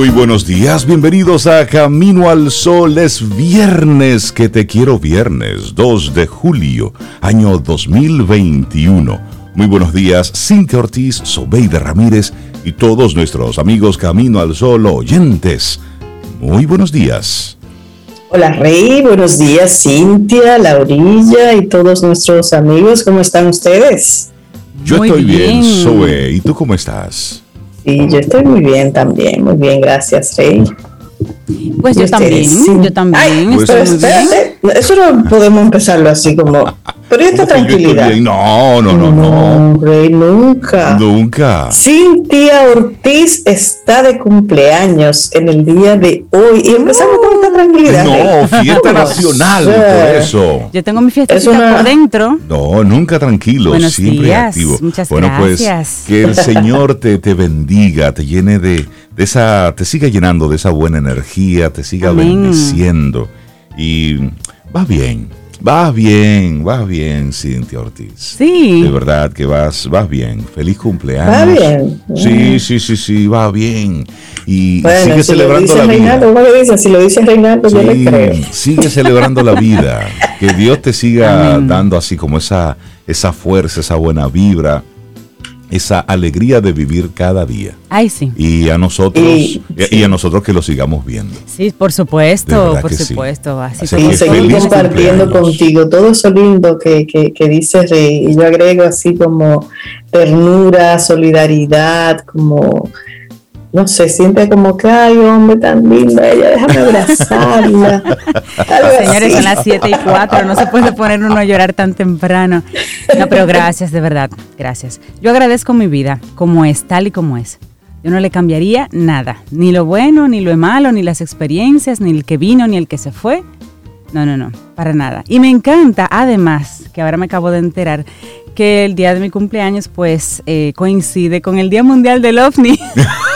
Muy buenos días, bienvenidos a Camino al Sol, es viernes, que te quiero viernes, 2 de julio, año 2021. Muy buenos días, Cintia Ortiz, Sobeida Ramírez y todos nuestros amigos Camino al Sol oyentes. Muy buenos días. Hola Rey, buenos días Cintia, Laurilla y todos nuestros amigos, ¿cómo están ustedes? Yo Muy estoy bien, bien. Zoe, ¿y tú cómo estás? Sí, yo estoy muy bien también, muy bien, gracias Rey. Pues yo ¿Y también? Sí. yo también. Ay, Pues- pero bien. eso no podemos empezarlo así como, pero esta ¿Cómo que yo estoy tranquilidad. No, no, no, no, Rey, nunca. nunca. Cintia Ortiz está de cumpleaños en el día de hoy y empezamos con esta tranquilidad. No, fiesta nacional, por eso. Yo tengo mi fiesta Es una- por dentro. No, nunca tranquilo, Buenos siempre días, activo. muchas bueno, gracias. pues que el Señor te, te bendiga, te llene de, de esa, te siga llenando de esa buena energía, te siga Amén. bendiciendo. Y va bien, va bien, va bien, Cintia Ortiz. Sí. De verdad que vas, vas bien. Feliz cumpleaños. Va bien. Sí, sí, sí, sí, va bien. Y Bueno, sigue si celebrando la vida. Reinaldo, ¿cómo le dice? Si lo dice Reinaldo, yo le Sí, creo. sigue celebrando la vida. Que Dios te siga Amén. dando así como esa, esa fuerza, esa buena vibra, esa alegría de vivir cada día. Ay, sí. Y a nosotros, Y- y, y a nosotros que lo sigamos viendo. Sí, por supuesto, por que sí. supuesto. Así que seguir compartiendo cumpleaños. contigo todo eso lindo que, que, que dice Rey. Y yo agrego así como ternura, solidaridad, como, no sé, siente como que, ay, hombre, tan linda ella, déjame abrazarla. Señores, son las 7 y 4, no se puede poner uno a llorar tan temprano. No, pero gracias, de verdad, gracias. Yo agradezco mi vida como es, tal y como es. Yo no le cambiaría nada, ni lo bueno, ni lo malo, ni las experiencias, ni el que vino, ni el que se fue. No, no, no, para nada. Y me encanta, además, que ahora me acabo de enterar, que el día de mi cumpleaños, pues, eh, coincide con el Día Mundial del OVNI.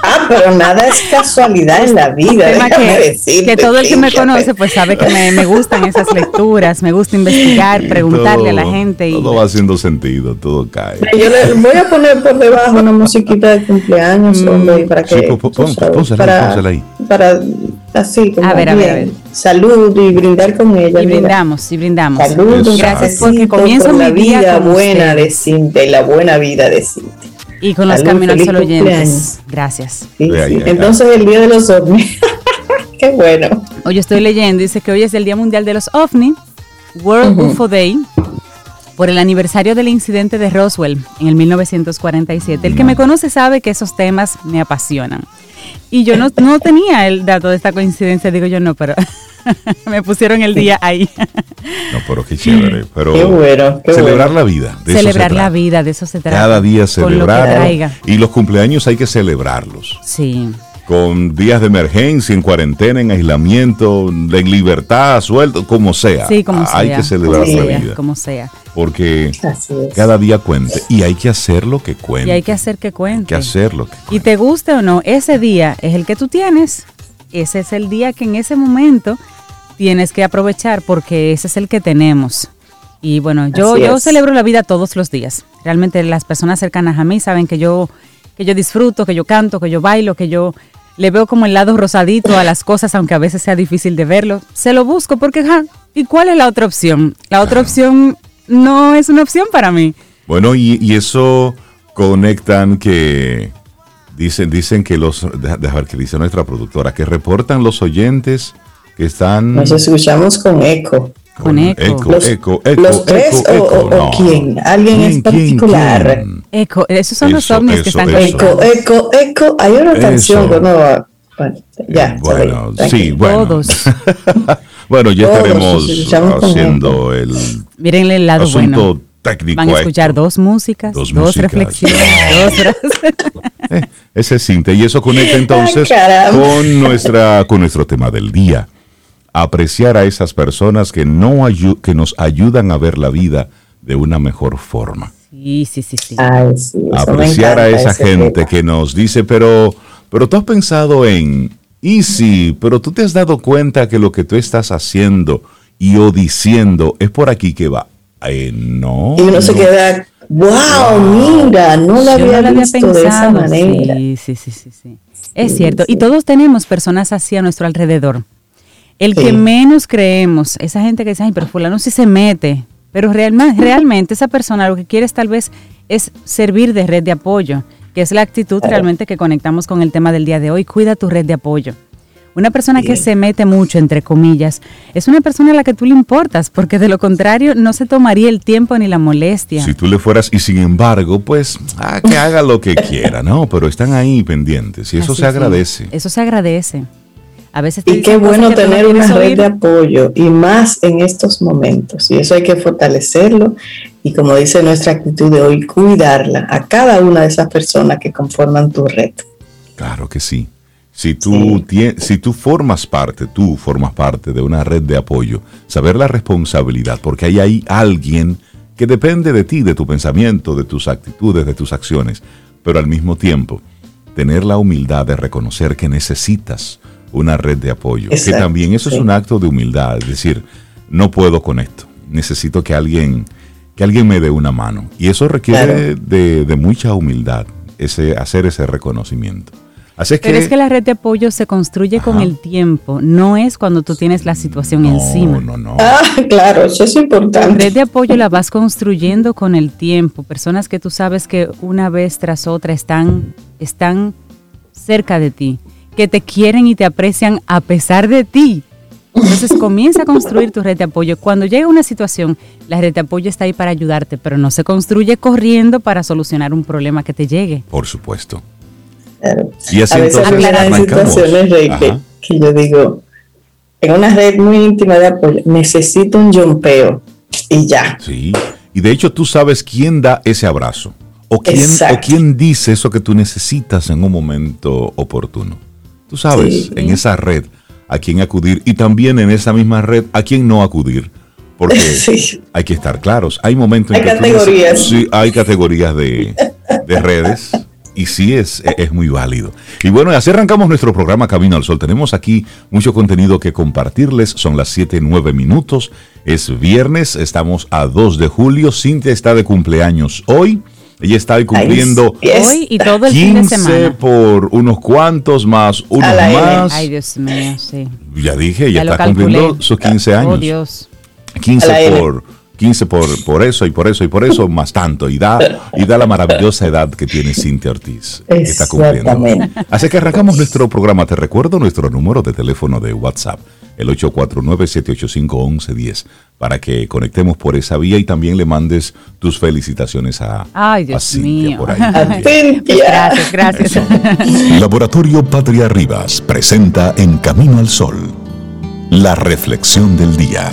Ah, pero nada es casualidad en la vida. que, decirte, que todo el que me Cintia, conoce pues sabe que me, me gustan esas lecturas, me gusta investigar, preguntarle a la gente. Y, Todo va haciendo sentido, todo cae. Yo le voy a poner por debajo una musiquita de cumpleaños, Mm. hombre, para que. Sí, pon- pon- sabes, para, pónsela ahí. para así, como A ver, a ver, a bien, ver. salud y brindar con ella. y mira. brindamos, y brindamos. Salud, Gracias porque comienzo por mi la día vida con buena de. Cintia y la buena vida de Cintia. Y con los caminos al sol oyentes. cumpleaños. Gracias. Sí, sí. Entonces el día de los ovnis. Qué bueno. Hoy estoy leyendo, dice que hoy es el Día Mundial de los OVNI, World UFO Day, por el aniversario del incidente de Roswell en el 1947. El que me conoce sabe que esos temas me apasionan. Y yo no, no tenía el dato de esta coincidencia, digo yo no, pero me pusieron el día ahí. No, pero qué chévere. Pero Qué bueno, qué celebrar bueno. la vida. de eso se celebrar la trata. vida, de eso se trata. Cada día celebrar. Y los cumpleaños hay que celebrarlos. Sí. Con días de emergencia, en cuarentena, en aislamiento, en libertad, suelto, como sea. Sí, como Ah, Hay sea. que celebrar como la sea, vida. Como sea. Porque cada día cuente. Y hay que hacer lo que cuente. Y hay que hacer que Hay cuente. que hacer lo que Y cuente. te guste o no, ese día es el que tú tienes. Ese es el día que en ese momento tienes que aprovechar porque ese es el que tenemos. Y bueno, yo, Así yo es. celebro la vida todos los días. Realmente las personas cercanas a mí saben que yo, que yo disfruto, que yo canto, que yo bailo, que yo le veo como el lado rosadito a las cosas, aunque a veces sea difícil de verlo. Se lo busco porque, ja, ¿y cuál es la otra opción? La otra opción no es una opción para mí. Bueno, y, y eso conectan que dicen, dicen que los, deja, deja ver qué dice nuestra productora, que reportan los oyentes que están... Nos escuchamos con eco. Con eco. Eco, Los- eco, eco, ¿Los tres eco, o- eco. o- o No. quién? ¿Alguien en particular? quién? Eco, esos son los Eso, ovnis que eso, están eso. Eco, eco, eco. Hay una Eso. canción que no. Bueno, ya. Eh, bueno, sí, bueno. Todos. bueno, ya Todos estaremos haciendo el Mírenle el lado asunto bueno. técnico. Van a escuchar esto. dos músicas, Dos dos, músicas. reflexiones, dos. Eh, ese es Cintia y eso conecta entonces caramba. con nuestra con nuestro tema del día. Apreciar a esas personas que no ayu- que nos ayudan a ver la vida de una mejor forma. Sí, sí, sí, sí. Ay, apreciar a esa gente tema. que nos dice, pero, pero tú has pensado en, y sí, pero tú te has dado cuenta que lo que tú estás haciendo y o diciendo es por aquí que va. Eh, no. Y uno se queda, wow, mira, no lo había no visto de esa manera. Sí, sí, sí, sí, sí. Es Sí, cierto. sí. Y todos tenemos personas así a nuestro alrededor. El Sí. que menos creemos, esa gente que dice, ay, pero fulano sí se mete. Pero realmente esa persona lo que quiere es tal vez es servir de red de apoyo, que es la actitud realmente que conectamos con el tema del día de hoy. Cuida tu red de apoyo. Una persona que se mete mucho, entre comillas, es una persona a la que tú le importas, porque de lo contrario no se tomaría el tiempo ni la molestia. Si tú le fueras y sin embargo, pues, ah, que haga lo que quiera, ¿no? Pero están ahí pendientes y eso Así se sí. agradece. Eso se agradece. A veces te Y qué bueno tener una red oír. de apoyo y más en estos momentos. Y eso hay que fortalecerlo y como dice nuestra actitud de hoy, cuidarla a cada una de esas personas que conforman tu red. Claro que sí. Si tú, Sí. si tú formas parte, tú formas parte de una red de apoyo, saber la responsabilidad, porque ahí hay alguien que depende de ti, de tu pensamiento, de tus actitudes, de tus acciones, pero al mismo tiempo tener la humildad de reconocer que necesitas una red de apoyo, que también eso es un acto de humildad, es decir, no puedo con esto, necesito que alguien, que alguien me dé una mano. Y eso requiere Claro. de, de mucha humildad, ese, hacer ese reconocimiento. Así es Pero que, es que la red de apoyo se construye con el tiempo, no es cuando tú tienes la situación no, encima. no, no. Ah, claro, eso es La importante. red de apoyo la vas construyendo con el tiempo. Personas que tú sabes que una vez tras otra están, están cerca de ti, que te quieren y te aprecian a pesar de ti. Entonces comienza a construir tu red de apoyo. Cuando llega una situación, la red de apoyo está ahí para ayudarte, pero no se construye corriendo para solucionar un problema que te llegue. Por supuesto. Claro. Y así a veces arrancamos. situaciones Rey, que, que yo digo, en una red muy íntima de apoyo, necesito un jumpeo y ya. Sí. Y de hecho tú sabes quién da ese abrazo. O quién, Exacto. o quién dice eso que tú necesitas en un momento oportuno. Tú sabes, Sí. en esa red, a quién acudir. Y también en esa misma red, a quién no acudir. Porque Sí. hay que estar claros. Hay momentos en que categorías. sí, hay categorías de, de redes. Y sí es, es muy válido. Y bueno, así arrancamos nuestro programa Camino al Sol. Tenemos aquí mucho contenido que compartirles. Son las 7, 9 minutos. Es viernes, estamos a 2 de julio. Cintia está de cumpleaños hoy. Ella está ahí cumpliendo. Hoy y todo el fin de 15 semana. por unos cuantos más, unos más. Ay, Dios mío, sí. Ya dije, ella Ya está cumpliendo sus 15 años. Oh, Dios. 15 A la N. por 15 por, por eso y por eso y por eso más tanto y da y da la maravillosa edad que tiene Cintia Ortiz que está cumpliendo. Así que arrancamos nuestro programa. Te recuerdo nuestro número de teléfono de WhatsApp, el 849-785-1110, para que conectemos por esa vía y también le mandes tus felicitaciones a, Ay, a Dios Cintia mío. por ahí. Cintia. Gracias, gracias. Laboratorio Patria Rivas presenta En Camino al Sol, la reflexión del día.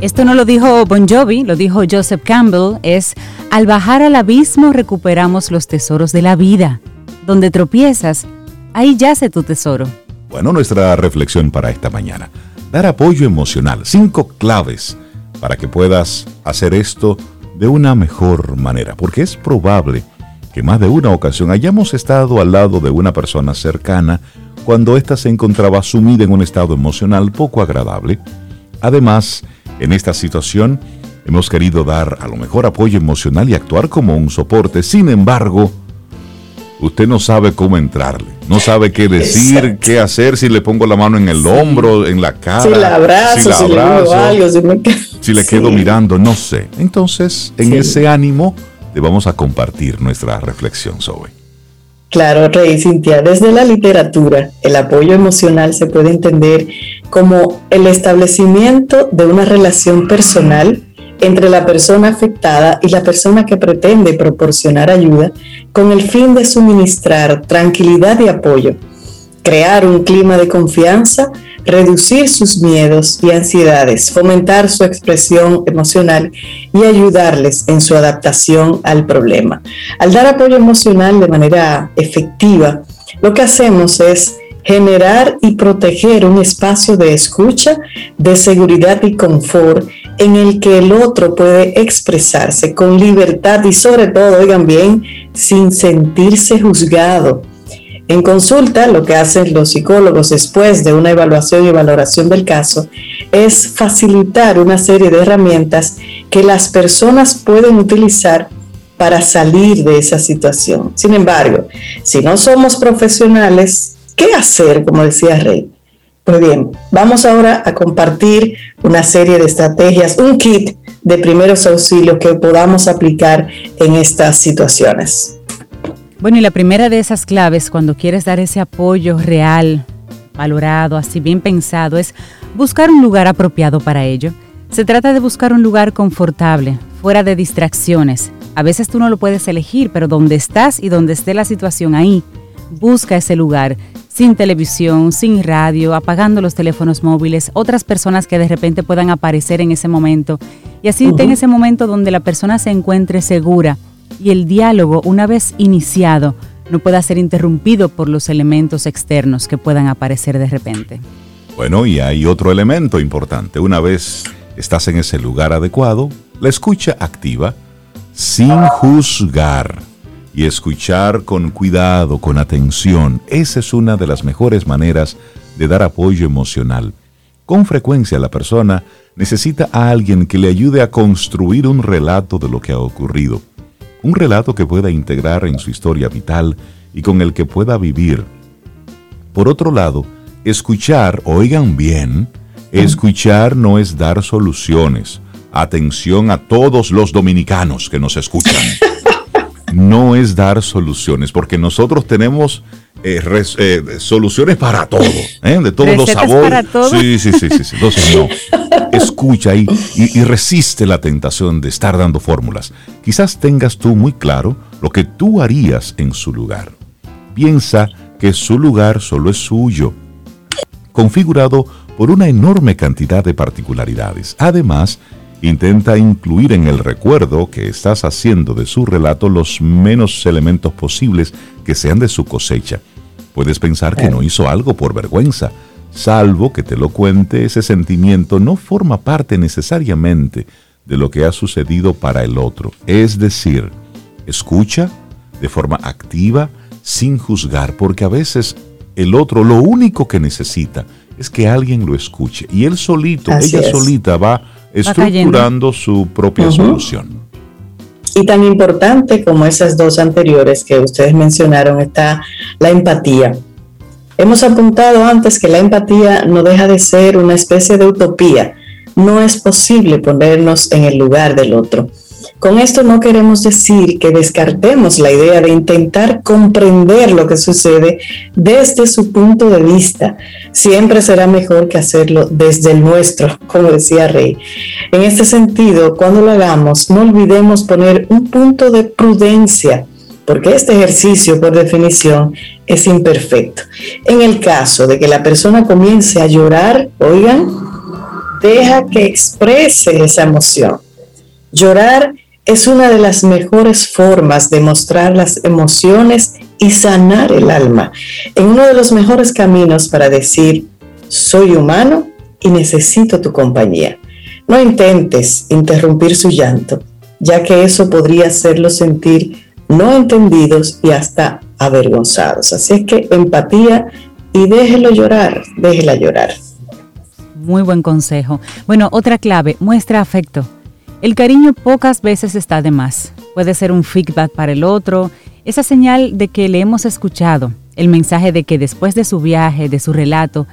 Esto no lo dijo Bon Jovi, lo dijo Joseph Campbell, es al bajar al abismo recuperamos los tesoros de la vida. Donde tropiezas, ahí yace tu tesoro. Bueno, nuestra reflexión para esta mañana. Dar apoyo emocional. Cinco claves para que puedas hacer esto de una mejor manera. Porque es probable que más de una ocasión hayamos estado al lado de una persona cercana cuando ésta se encontraba sumida en un estado emocional poco agradable. Además, en esta situación hemos querido dar a lo mejor apoyo emocional y actuar como un soporte. Sin embargo, usted no sabe cómo entrarle, no sabe qué decir, Exacto. qué hacer, si le pongo la mano en el hombro, en la cara, Si la abrazo, si, la le digo abrazo, algo, si me si le quedo mirando, no sé. Entonces, en Sí. ese ánimo, te vamos a compartir nuestra reflexión sobre. Claro, Rey Cintia, desde la literatura, el apoyo emocional se puede entender como el establecimiento de una relación personal entre la persona afectada y la persona que pretende proporcionar ayuda con el fin de suministrar tranquilidad y apoyo, crear un clima de confianza, reducir sus miedos y ansiedades, fomentar su expresión emocional y ayudarles en su adaptación al problema. Al dar apoyo emocional de manera efectiva, lo que hacemos es generar y proteger un espacio de escucha, de seguridad y confort en el que el otro puede expresarse con libertad y sobre todo, oigan bien, sin sentirse juzgado. En consulta, lo que hacen los psicólogos después de una evaluación y valoración del caso es facilitar una serie de herramientas que las personas pueden utilizar para salir de esa situación. Sin embargo, si no somos profesionales, ¿Qué hacer, como decía Rey? Pues bien, vamos ahora a compartir una serie de estrategias, un kit de primeros auxilios que podamos aplicar en estas situaciones. Bueno, y la primera de esas claves cuando quieres dar ese apoyo real, valorado, así bien pensado, es buscar un lugar apropiado para ello. Se trata de buscar un lugar confortable, fuera de distracciones. A veces tú no lo puedes elegir, pero donde estás y donde esté la situación ahí, busca ese lugar sin televisión, sin radio, apagando los teléfonos móviles, otras personas que de repente puedan aparecer en ese momento. Y así en ese momento donde la persona se encuentre segura y el diálogo, una vez iniciado, no pueda ser interrumpido por los elementos externos que puedan aparecer de repente. Bueno, y hay otro elemento importante. Una vez estás en ese lugar adecuado, la escucha activa, sin juzgar y escuchar con cuidado, con atención. Esa es una de las mejores maneras de dar apoyo emocional. Con frecuencia la persona necesita a alguien que le ayude a construir un relato de lo que ha ocurrido. Un relato que pueda integrar en su historia vital y con el que pueda vivir. Por otro lado, escuchar, oigan bien, escuchar no es dar soluciones. Atención a todos los dominicanos que nos escuchan. no es dar soluciones, porque nosotros tenemos eh, eh, soluciones para todo, ¿eh? de todos los sabores. Sí, sí, sí, sí, Entonces, no. Escucha y, y, resiste la tentación de estar dando fórmulas. Quizás tengas tú muy claro lo que tú harías en su lugar. Piensa que su lugar solo es suyo, configurado por una enorme cantidad de particularidades. Además, Intenta incluir en el recuerdo que estás haciendo de su relato los menos elementos posibles que sean de su cosecha. Puedes pensar que no hizo algo por vergüenza, salvo que te lo cuente, ese sentimiento no forma parte necesariamente de lo que ha sucedido para el otro. Es decir, escucha de forma activa, sin juzgar, porque a veces el otro lo único que necesita es que alguien lo escuche y él solito, ella solita va estructurando su propia solución. Y tan importante como esas dos anteriores que ustedes mencionaron está la empatía. Hemos apuntado antes que la empatía no deja de ser una especie de utopía. No es posible ponernos en el lugar del otro. Con esto no queremos decir que descartemos la idea de intentar comprender lo que sucede desde su punto de vista. Siempre será mejor que hacerlo desde el nuestro, como decía Rey. En este sentido, cuando lo hagamos, no olvidemos poner un punto de prudencia porque este ejercicio, por definición, es imperfecto. En el caso de que la persona comience a llorar, oigan, deja que exprese esa emoción. Llorar es una de las mejores formas de mostrar las emociones y sanar el alma. En uno de los mejores caminos para decir, soy humano y necesito tu compañía. No intentes interrumpir su llanto, ya que eso podría hacerlos sentir no entendidos y hasta avergonzados. Así es que empatía y déjelo llorar, déjela llorar. Muy buen consejo. Bueno, otra clave, muestra afecto. El cariño pocas veces está de más. Puede ser un feedback para el otro, esa señal de que le hemos escuchado, el mensaje de que después de su viaje, de su relato,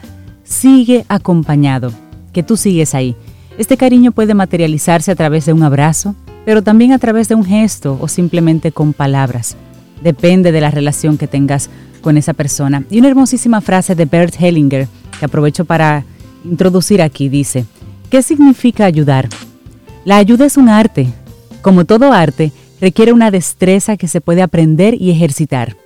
sigue acompañado, que tú sigues ahí. Este cariño puede materializarse a través de un abrazo, pero también a través de un gesto o simplemente con palabras. Depende de la relación que tengas con esa persona. Y una hermosísima frase de Bert Hellinger, que aprovecho para introducir aquí, dice, ¿qué significa ayudar? La ayuda es un arte. Como todo arte, requiere una destreza que se puede aprender y ejercitar.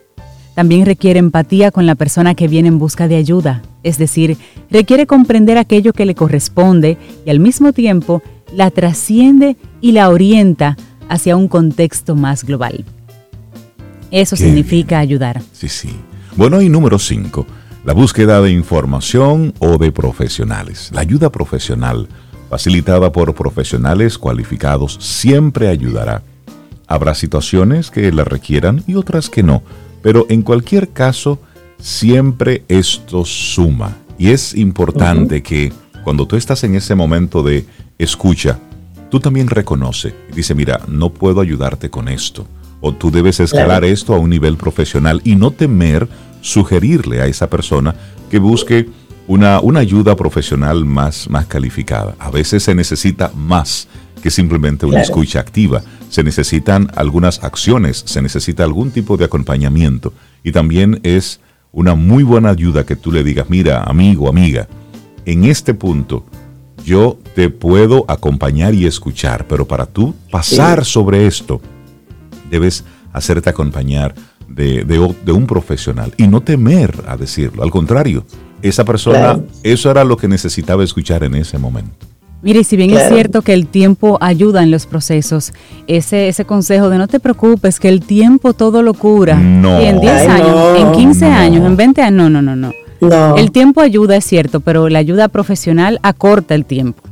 También requiere empatía con la persona que viene en busca de ayuda, es decir, requiere comprender aquello que le corresponde y al mismo tiempo la trasciende y la orienta hacia un contexto más global. Eso significa ayudar. Sí, sí. Bueno, y número 5, la búsqueda de información o de profesionales. La ayuda profesional, facilitada por profesionales cualificados, siempre ayudará. Habrá situaciones que la requieran y otras que no, pero en cualquier caso, siempre esto suma. Y es importante que cuando tú estás en ese momento de escucha, tú también reconoce y dice, mira, no puedo ayudarte con esto. O tú debes escalar esto a un nivel profesional y no temer sugerirle a esa persona que busque una, una ayuda profesional más, más calificada. A veces se necesita más que simplemente una escucha activa. Se necesitan algunas acciones, se necesita algún tipo de acompañamiento. Y también es una muy buena ayuda que tú le digas, mira, amigo, amiga, en este punto yo te puedo acompañar y escuchar, pero para tú pasar sobre esto, debes hacerte acompañar de, de, un profesional y no temer a decirlo. Al contrario, esa persona, eso era lo que necesitaba escuchar en ese momento. Mire, si bien es cierto que el tiempo ayuda en los procesos, ese, ese consejo de no te preocupes, que el tiempo todo lo cura. No. Y en 10 años, en 15 años, en 20 años, no, no, no, no. No. El tiempo ayuda, es cierto, pero la ayuda profesional acorta el tiempo.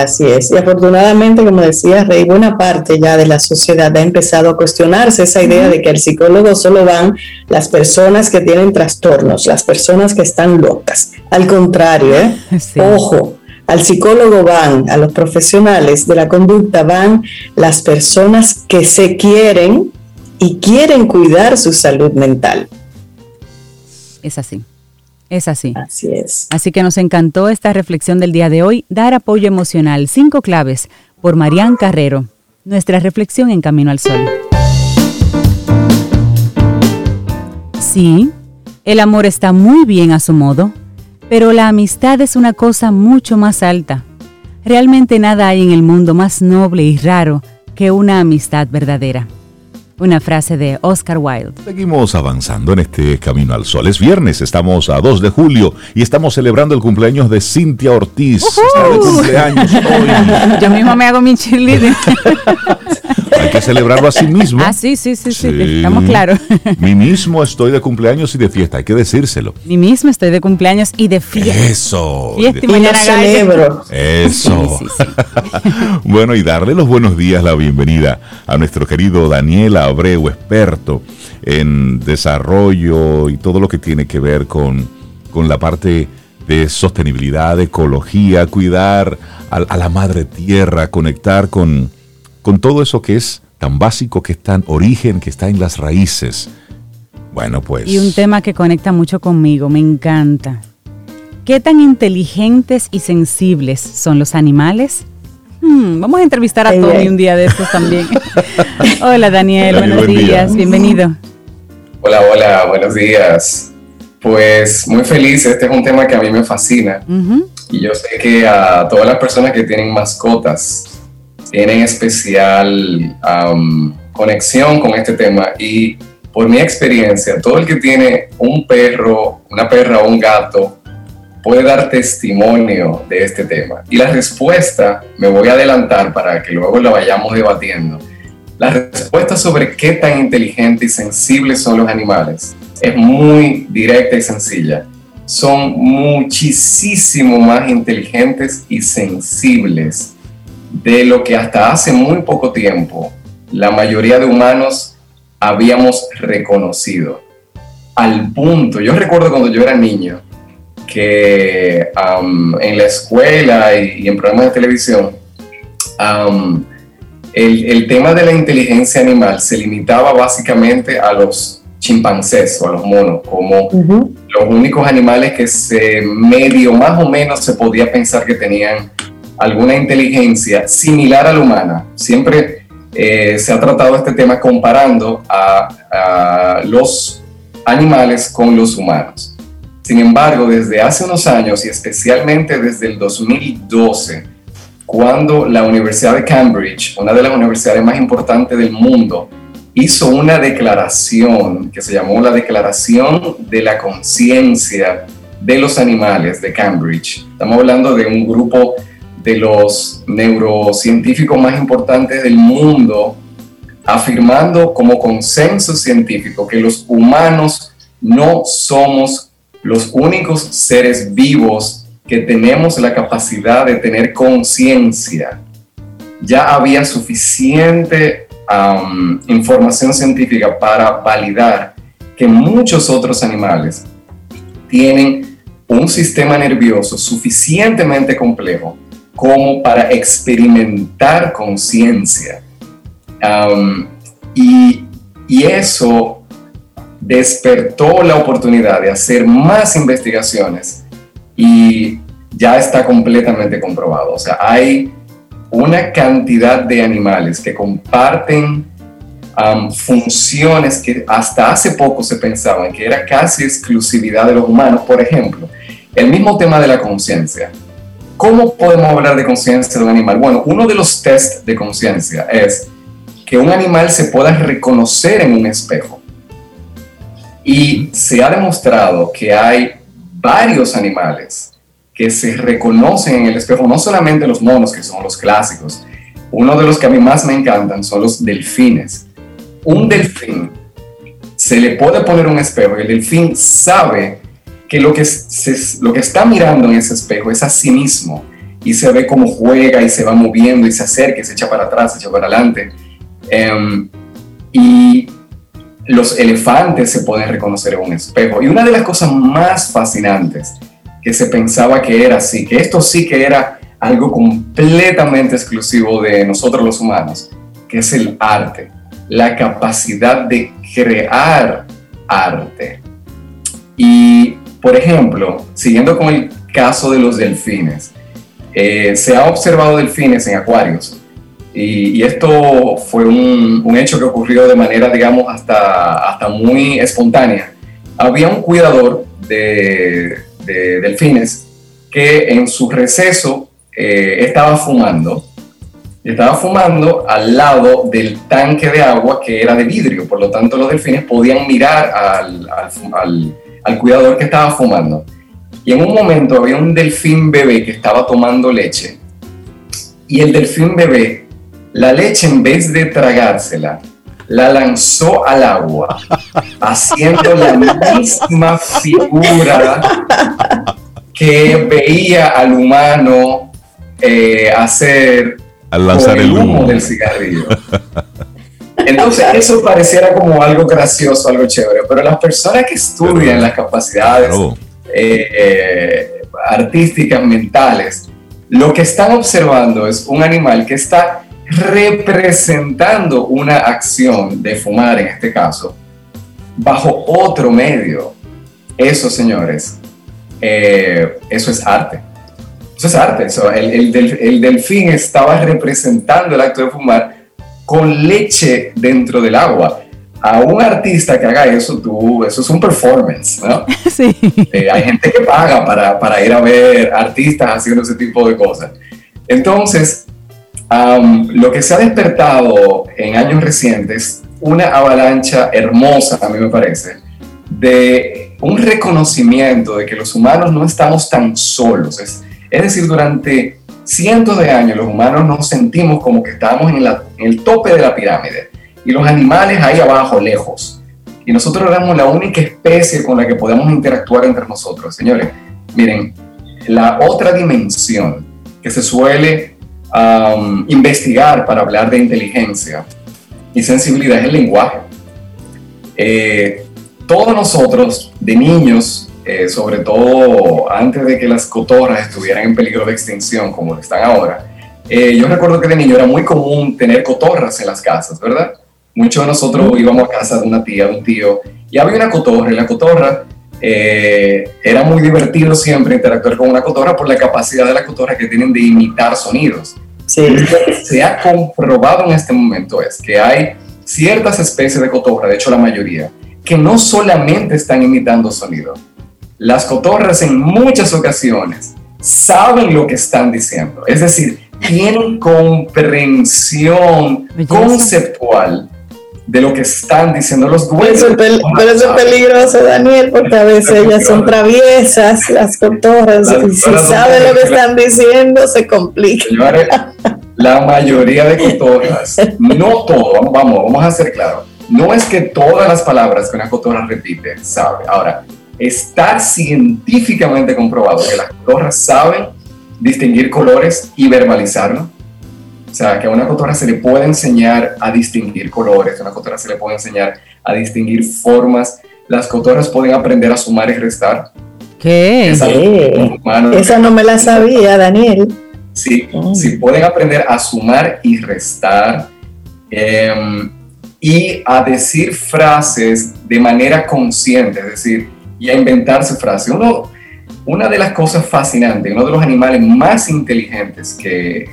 Así es. Y afortunadamente, como decía Rey, buena parte ya de la sociedad ha empezado a cuestionarse esa idea de que el psicólogo solo van las personas que tienen trastornos, las personas que están locas. Al contrario, ¿eh? ojo, al psicólogo van, a los profesionales de la conducta van las personas que se quieren y quieren cuidar su salud mental. Es así. Es así. Así es. Así que nos encantó esta reflexión del día de hoy, dar apoyo emocional, cinco claves, por Marian Carrero. Nuestra reflexión en Camino al Sol. Sí, el amor está muy bien a su modo, pero la amistad es una cosa mucho más alta. Realmente nada hay en el mundo más noble y raro que una amistad verdadera. Una frase de Oscar Wilde. Seguimos avanzando en este camino al sol. Es viernes, estamos a 2 de julio y estamos celebrando el cumpleaños de Cintia Ortiz. Está de cumpleaños hoy. Yo mismo me hago mi cheerleading. Hay que celebrarlo a sí mismo. Ah, sí, sí, sí, sí, estamos claros. Mi mismo estoy de cumpleaños y de fiesta, hay que decírselo. Mi mismo estoy de cumpleaños y de fiesta. Eso. Fiesta y, mañana celebro. Eso. bueno, y darle los buenos días, la bienvenida a nuestro querido Daniel Abreu, experto en desarrollo y todo lo que tiene que ver con, con la parte de sostenibilidad, de ecología, cuidar a la madre tierra, conectar con con todo eso que es tan básico, que es tan origen, que está en las raíces. Bueno, pues... Y un tema que conecta mucho conmigo, me encanta. ¿Qué tan inteligentes y sensibles son los animales? Hmm, vamos a entrevistar a Tony un día de estos también. hola Daniel, buenos días, bienvenido. Hola, hola, buenos días. Pues muy feliz, este es un tema que a mí me fascina. Y yo sé que a todas las personas que tienen mascotas, tienen especial conexión con este tema y por mi experiencia, todo el que tiene un perro, una perra o un gato puede dar testimonio de este tema. Y la respuesta, me voy a adelantar para que luego la vayamos debatiendo, la respuesta sobre qué tan inteligentes y sensibles son los animales es muy directa y sencilla. Son muchísimo más inteligentes y sensibles de lo que hasta hace muy poco tiempo la mayoría de humanos habíamos reconocido. Al punto, yo recuerdo cuando yo era niño, que en la escuela y, en programas de televisión, el, tema de la inteligencia animal se limitaba básicamente a los chimpancés o a los monos, como los únicos animales que se medio más o menos se podía pensar que tenían alguna inteligencia similar a la humana. Siempre eh, se ha tratado este tema comparando a, los animales con los humanos. Sin embargo, desde hace unos años y especialmente desde el 2012, cuando la Universidad de Cambridge, una de las universidades más importantes del mundo, hizo una declaración que se llamó la Declaración de la Conciencia de los Animales de Cambridge. Estamos hablando de un grupo de los neurocientíficos más importantes del mundo, afirmando como consenso científico que los humanos no somos los únicos seres vivos que tenemos la capacidad de tener conciencia. Ya había suficiente información científica para validar que muchos otros animales tienen un sistema nervioso suficientemente complejo como para experimentar conciencia. y, y eso despertó la oportunidad de hacer más investigaciones y ya está completamente comprobado. O sea, hay una cantidad de animales que comparten funciones que hasta hace poco se pensaban que era casi exclusividad de los humanos. Por ejemplo, el mismo tema de la conciencia. ¿Cómo podemos hablar de conciencia de un animal? Bueno, uno de los tests de conciencia es que un animal se pueda reconocer en un espejo. Y se ha demostrado que hay varios animales que se reconocen en el espejo, no solamente los monos, que son los clásicos, uno de los que a mí más me encantan son los delfines. Un delfín se le puede poner un espejo y el delfín sabe que lo que, lo que está mirando en ese espejo es a sí mismo y se ve cómo juega y se va moviendo y se acerca y se echa para atrás, se echa para adelante. Em, y los elefantes se pueden reconocer en un espejo. Y una de las cosas más fascinantes que se pensaba que era así, que esto sí que era algo completamente exclusivo de nosotros los humanos, que es el arte, la capacidad de crear arte. Y, por ejemplo, siguiendo con el caso de los delfines, eh, se ha observado delfines en acuarios y, esto fue un, un, hecho que ocurrió de manera, digamos, hasta, hasta muy espontánea. Había un cuidador de, de delfines que en su receso eh, estaba fumando. Estaba fumando al lado del tanque de agua que era de vidrio, por lo tanto los delfines podían mirar al, al, al cuidador que estaba fumando. Y en un momento había un delfín bebé que estaba tomando leche y el delfín bebé, la leche en vez de tragársela, la lanzó al agua, haciendo la misma figura que veía al humano eh, hacer al lanzar el, humo. del cigarrillo. Entonces, eso pareciera como algo gracioso, algo chévere, pero las personas que estudian las capacidades eh, eh, artísticas, mentales, lo que están observando es un animal que está representando una acción de fumar en este caso bajo otro medio. Eso, señores, eh, eso es arte. Eso es arte. el, el, delfín estaba representando el acto de fumar con leche dentro del agua. A un artista que haga eso, tú, eso es un performance, ¿no? Sí. Eh, hay gente que paga para, para ir a ver artistas haciendo ese tipo de cosas. Entonces, lo que se ha despertado en años recientes, una avalancha hermosa, a mí me parece, de un reconocimiento de que los humanos no estamos tan solos. Es, es decir, durante cientos de años los humanos nos sentimos como que estamos en, el tope de la pirámide y los animales ahí abajo, lejos. Y nosotros éramos la única especie con la que podemos interactuar entre nosotros. Señores, miren, la otra dimensión que se suele investigar para hablar de inteligencia y sensibilidad es el lenguaje. Eh, todos nosotros, de niños, eh, sobre todo antes de que las cotorras estuvieran en peligro de extinción como están ahora, eh, yo recuerdo que de niño era muy común tener cotorras en las casas, ¿verdad? Muchos de nosotros íbamos a casa de una tía, de un tío, y había una cotorra, y la cotorra era muy divertido siempre interactuar con una cotorra por la capacidad de la cotorra que tienen de imitar sonidos se ha comprobado en este momento es que hay ciertas especies de cotorra, de hecho la mayoría, que no solamente están imitando sonido. Las cotorras en muchas ocasiones saben lo que están diciendo, es decir, tienen comprensión conceptual de lo que están diciendo los dueños. Pero, eso es peligroso, Daniel, porque a veces ellas son traviesas, las cotorras, y si saben lo que están diciendo, se complica. la mayoría de cotorras, no todo, vamos, vamos a ser claros, no es que todas las palabras que una cotorra repite sabe. Ahora, está científicamente comprobado que las cotorras saben distinguir colores y verbalizarlo. O sea, que a una cotorra se le puede enseñar a distinguir colores, a una cotorra se le puede enseñar a distinguir formas. Las cotorras pueden aprender a sumar y restar. ¿Qué? Esa, no me la sabía, Daniel. Sí, oh. sí, pueden aprender a sumar y restar em, y a decir frases de manera consciente, es decir, y a inventarse frases. Uno, una de las cosas fascinantes, uno de los animales más inteligentes que,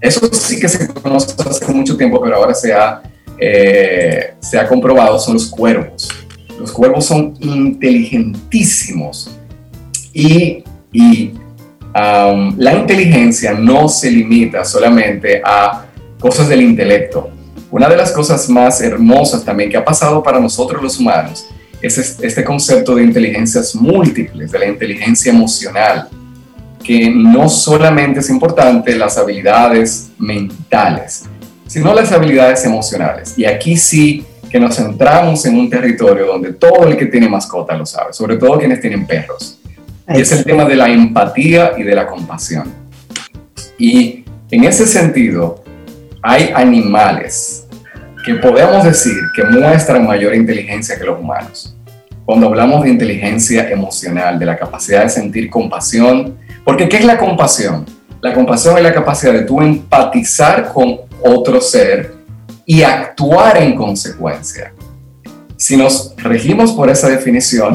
eso sí que se conoce hace mucho tiempo, pero ahora se ha, eh, se ha comprobado, son los cuervos. Los cuervos son inteligentísimos y, y la inteligencia no se limita solamente a cosas del intelecto. Una de las cosas más hermosas también que ha pasado para nosotros los humanos es este concepto de inteligencias múltiples, de la inteligencia emocional, que no solamente es importante las habilidades mentales, sino las habilidades emocionales. Y aquí sí que nos centramos en un territorio donde todo el que tiene mascota lo sabe, sobre todo quienes tienen perros. Y es el tema de la empatía y de la compasión. Y en ese sentido, hay animales que podemos decir que muestran mayor inteligencia que los humanos. Cuando hablamos de inteligencia emocional, de la capacidad de sentir compasión, porque ¿qué es la compasión? La compasión es la capacidad de tú empatizar con otro ser y actuar en consecuencia. Si nos regimos por esa definición,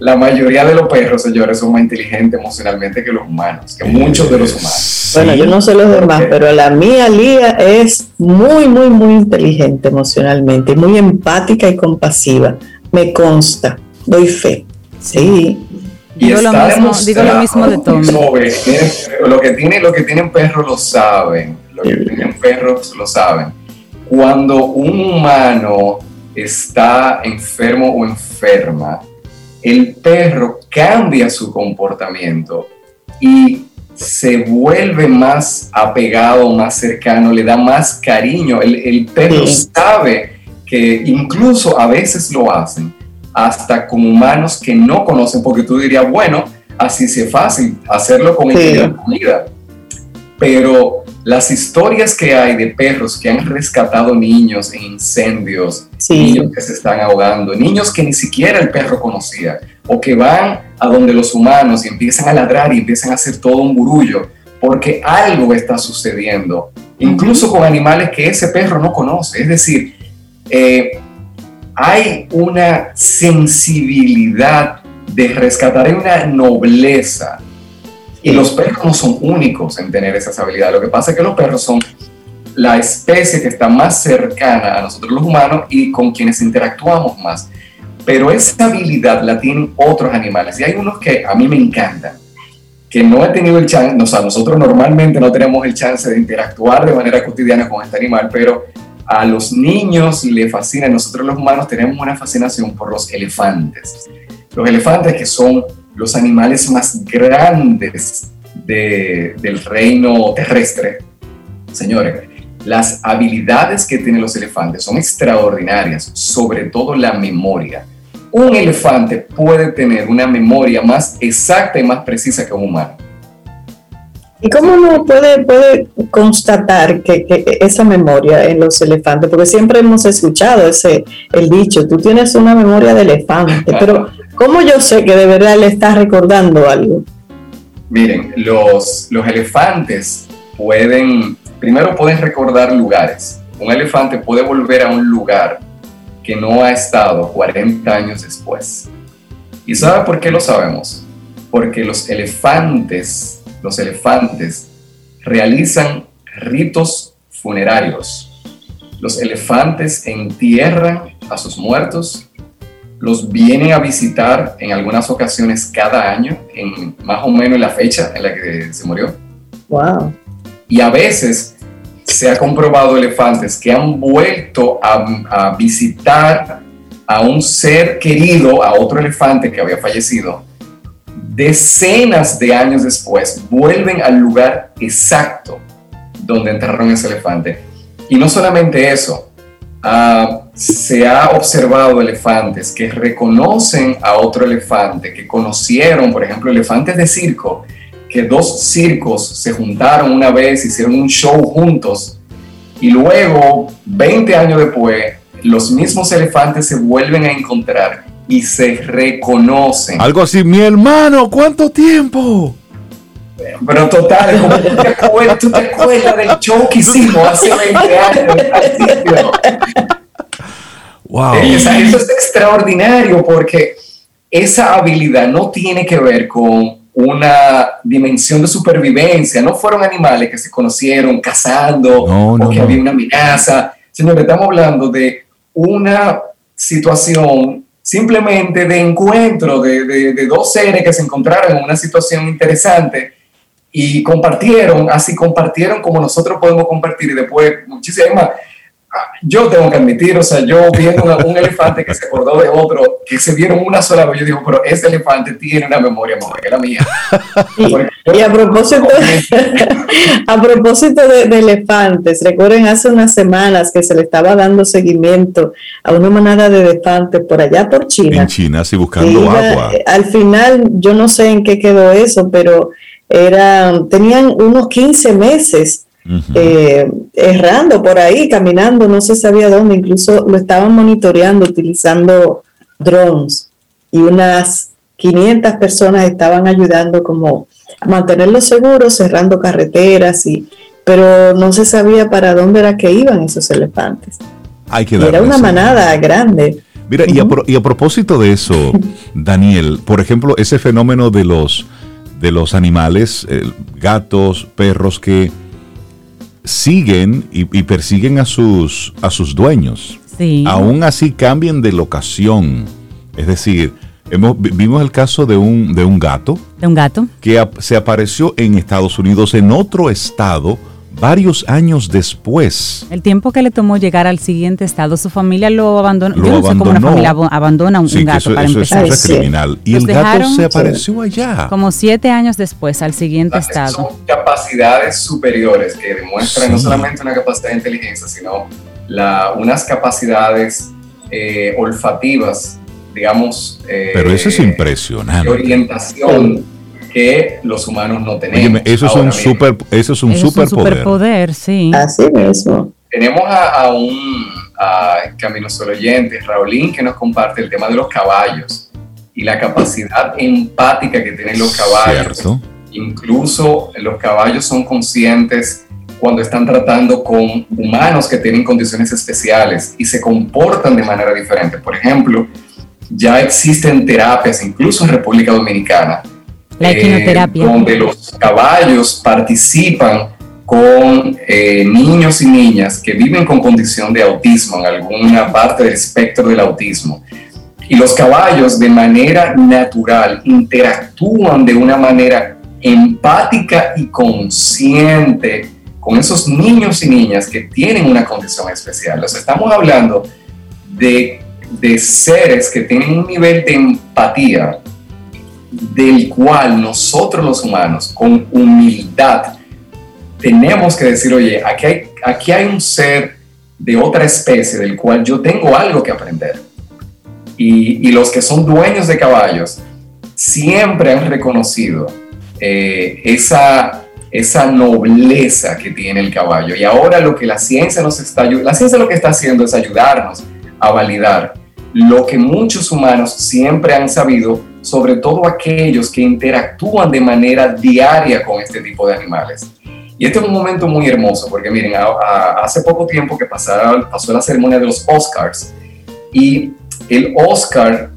la mayoría de los perros, señores, son más inteligentes emocionalmente que los humanos, que muchos de los humanos. Bueno, yo no sé los demás, pero la mía, Lía, es muy, muy, muy inteligente emocionalmente, muy empática y compasiva. Me consta, doy fe. Sí. Y digo, lo mismo, digo lo mismo de todo. Lo que, tiene, lo que tienen perros lo saben, lo que tienen perros lo saben. Cuando un humano está enfermo o enferma, el perro cambia su comportamiento y se vuelve más apegado, más cercano, le da más cariño. El, perro sabe que incluso a veces lo hacen hasta con humanos que no conocen, porque tú dirías, bueno, así es fácil hacerlo con el comida. Pero las historias que hay de perros que han rescatado niños en incendios, niños que se están ahogando, niños que ni siquiera el perro conocía, o que van a donde los humanos y empiezan a ladrar y empiezan a hacer todo un burullo, porque algo está sucediendo, incluso con animales que ese perro no conoce. Es decir, eh, hay una sensibilidad de rescatar una nobleza y los perros no son únicos en tener esas habilidades. Lo que pasa es que los perros son la especie que está más cercana a nosotros los humanos y con quienes interactuamos más. Pero esa habilidad la tienen otros animales. Y hay unos que a mí me encantan, que no he tenido el chance, o sea, nosotros normalmente no tenemos el chance de interactuar de manera cotidiana con este animal, pero a los niños le fascina, nosotros los humanos tenemos una fascinación por los elefantes. Los elefantes que son los animales más grandes del reino terrestre. Señores, las habilidades que tienen los elefantes son extraordinarias, sobre todo la memoria. Un elefante puede tener una memoria más exacta y más precisa que un humano. ¿Y cómo uno puede, puede constatar que, esa memoria en los elefantes? Porque siempre hemos escuchado ese el dicho, tú tienes una memoria de elefante, pero ¿Cómo yo sé que de verdad le está recordando algo? Miren, los, los elefantes pueden, primero pueden recordar lugares. Un elefante puede volver a un lugar que no ha estado 40 años después. ¿Y sabe por qué lo sabemos? Porque los elefantes, los elefantes realizan ritos funerarios. Los elefantes entierran a sus muertos, los vienen a visitar en algunas ocasiones cada año, en más o menos la fecha en la que se murió. Wow. Y a veces se ha comprobado elefantes que han vuelto a, a visitar a un ser querido, a otro elefante que había fallecido, decenas de años después, vuelven al lugar exacto donde enterraron ese elefante. Y no solamente eso, ah, se ha observado elefantes que reconocen a otro elefante, que conocieron, por ejemplo, elefantes de circo, que dos circos se juntaron una vez, hicieron un show juntos, y luego, 20 años después, los mismos elefantes se vuelven a encontrar y se reconocen. Algo así, mi hermano, ¿cuánto tiempo? Pero total, como tú te acuerdas, tú te acuerdas del show que hicimos hace 20 años. Wow. Eso es extraordinario porque esa habilidad no tiene que ver con una dimensión de supervivencia. No fueron animales que se conocieron cazando o que había una amenaza. Señor, estamos hablando de una situación simplemente de encuentro de, de, dos seres que se encontraron en una situación interesante y compartieron, así compartieron como nosotros podemos compartir y después muchísimas yo tengo que admitir, o sea, yo viendo un elefante que se acordó de otro, que se vieron una sola vez, yo digo, pero ese elefante tiene una memoria mejor que la mía. Y, a propósito, a propósito de, elefantes, recuerden hace unas semanas que se le estaba dando seguimiento a una manada de elefantes por allá por China. En China, sí, buscando agua. Eh, al final, yo no sé en qué quedó eso, pero eran, tenían unos 15 meses eh, errando por ahí, caminando, no se sabía dónde, incluso lo estaban monitoreando utilizando drones y unas 500 personas estaban ayudando como a mantenerlos seguros, cerrando carreteras, y, pero no se sabía para dónde era que iban esos elefantes. Hay que era una manada grande. Mira, y, a, propósito de eso, Daniel, por ejemplo, ese fenómeno de los, de los animales, eh, gatos, perros que siguen y, persiguen a sus, a sus dueños. Sí. Aún así cambien de locación. Es decir, hemos, vimos el caso de un, de un gato. De un gato. Que se apareció en Estados Unidos, en otro estado, varios años después. El tiempo que le tomó llegar al siguiente estado, su familia lo abandonó. Yo no sé cómo una familia abandona un, gato para empezar. Eso es criminal. Y el gato se apareció allá. Como siete años después al siguiente estado. Son capacidades superiores que demuestran no solamente una capacidad de inteligencia, sino la, unas capacidades eh, olfativas, digamos. Eh, Pero eso es impresionante. De orientación que los humanos no tenemos. eso, es un super, eso es un superpoder. poder sí. Así mismo. Tenemos a, un Camino Solo Oyente, Raulín, que nos comparte el tema de los caballos y la capacidad empática que tienen los caballos. Incluso los caballos son conscientes cuando están tratando con humanos que tienen condiciones especiales y se comportan de manera diferente. Por ejemplo, ya existen terapias, incluso en República Dominicana, la equinoterapia. Eh, donde los caballos participan con eh, niños y niñas que viven con condición de autismo, en alguna parte del espectro del autismo. Y los caballos de manera natural interactúan de una manera empática y consciente con esos niños y niñas que tienen una condición especial. O sea, estamos hablando de, de seres que tienen un nivel de empatía del cual nosotros los humanos, con humildad, tenemos que decir, oye, aquí hay, aquí hay un ser de otra especie del cual yo tengo algo que aprender. Y, los que son dueños de caballos siempre han reconocido eh, esa, esa nobleza que tiene el caballo. Y ahora lo que la ciencia nos está la ciencia lo que está haciendo es ayudarnos a validar lo que muchos humanos siempre han sabido sobre todo aquellos que interactúan de manera diaria con este tipo de animales. Y este es un momento muy hermoso, porque miren, hace poco tiempo que pasaron, pasó la ceremonia de los Oscars, y el Oscar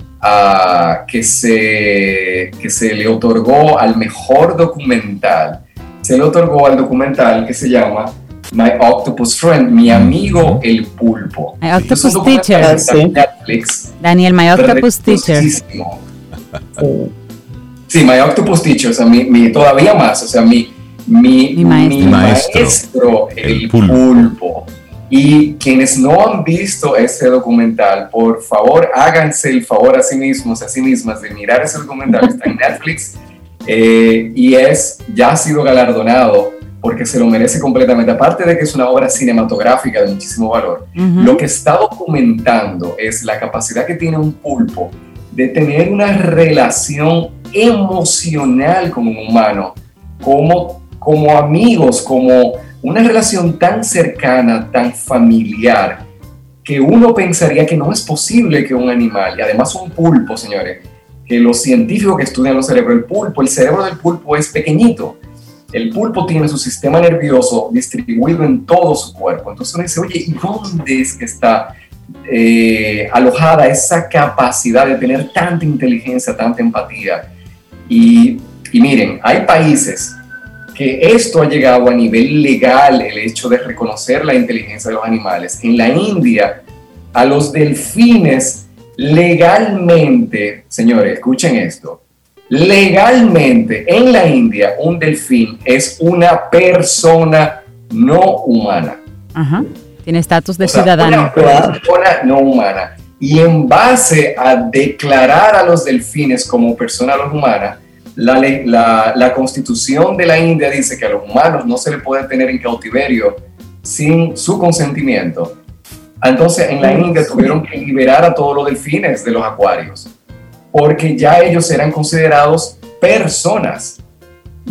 que, se, que se le otorgó al mejor documental se le otorgó al documental que se llama My Octopus Friend, mi amigo el pulpo. My Octopus Teacher. Netflix, Daniel, My Octopus Teacher. Sí, My Octopus Teacher, o sea, mi, todavía más, o sea, mi, mi, maestro. el, pulpo. Y quienes no han visto ese documental, por favor, háganse el favor a sí mismos, a sí mismas, de mirar ese documental. Está en Netflix eh, y es, ya ha sido galardonado porque se lo merece completamente. Aparte de que es una obra cinematográfica de muchísimo valor, lo que está documentando es la capacidad que tiene un pulpo de tener una relación emocional con un humano, como, como amigos, como una relación tan cercana, tan familiar, que uno pensaría que no es posible que un animal, y además un pulpo, señores, que los científicos que estudian los cerebros, el pulpo, el cerebro del pulpo es pequeñito. El pulpo tiene su sistema nervioso distribuido en todo su cuerpo. Entonces uno dice, oye, ¿y dónde es que está eh, alojada esa capacidad de tener tanta inteligencia, tanta empatía? Y, y miren, hay países que esto ha llegado a nivel legal, el hecho de reconocer la inteligencia de los animales. En la India, a los delfines legalmente, señores, escuchen esto, legalmente en la India un delfín es una persona no humana. Ajá. Tiene estatus de ciudadano. Una persona no humana. Y en base a declarar a los delfines como personas no humanas, la, la, constitución de la India dice que a los humanos no se le puede tener en cautiverio sin su consentimiento. Entonces en la India tuvieron que liberar a todos los delfines de los acuarios, porque ya ellos eran considerados personas.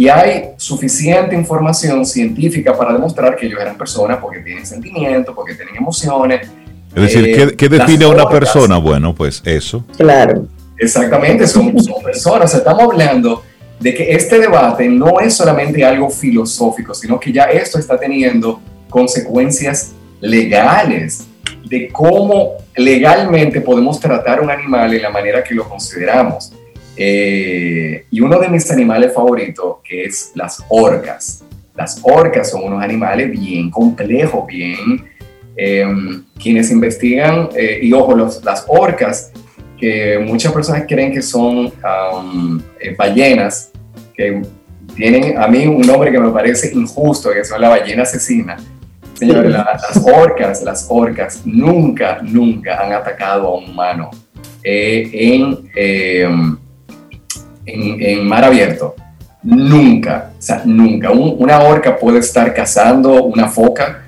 Y hay suficiente información científica para demostrar que ellos eran personas porque tienen sentimientos, porque tienen emociones. Es decir, ¿qué, define a una persona? Bueno, pues eso. Claro. Exactamente, son, personas. Estamos hablando de que este debate no es solamente algo filosófico, sino que ya esto está teniendo consecuencias legales de cómo legalmente podemos tratar a un animal en la manera que lo consideramos. Eh, y uno de mis animales favoritos, que es las orcas. Las orcas son unos animales bien complejos, bien... Em, quienes investigan, eh, y ojo, los, las orcas que muchas personas creen que son eh, ballenas, que tienen a mí un nombre que me parece injusto, que son la ballena asesina. Señores, las orcas, las orcas nunca, nunca han atacado a un humano eh, em, en, en, mar abierto. Nunca, o sea, nunca. una orca puede estar cazando una foca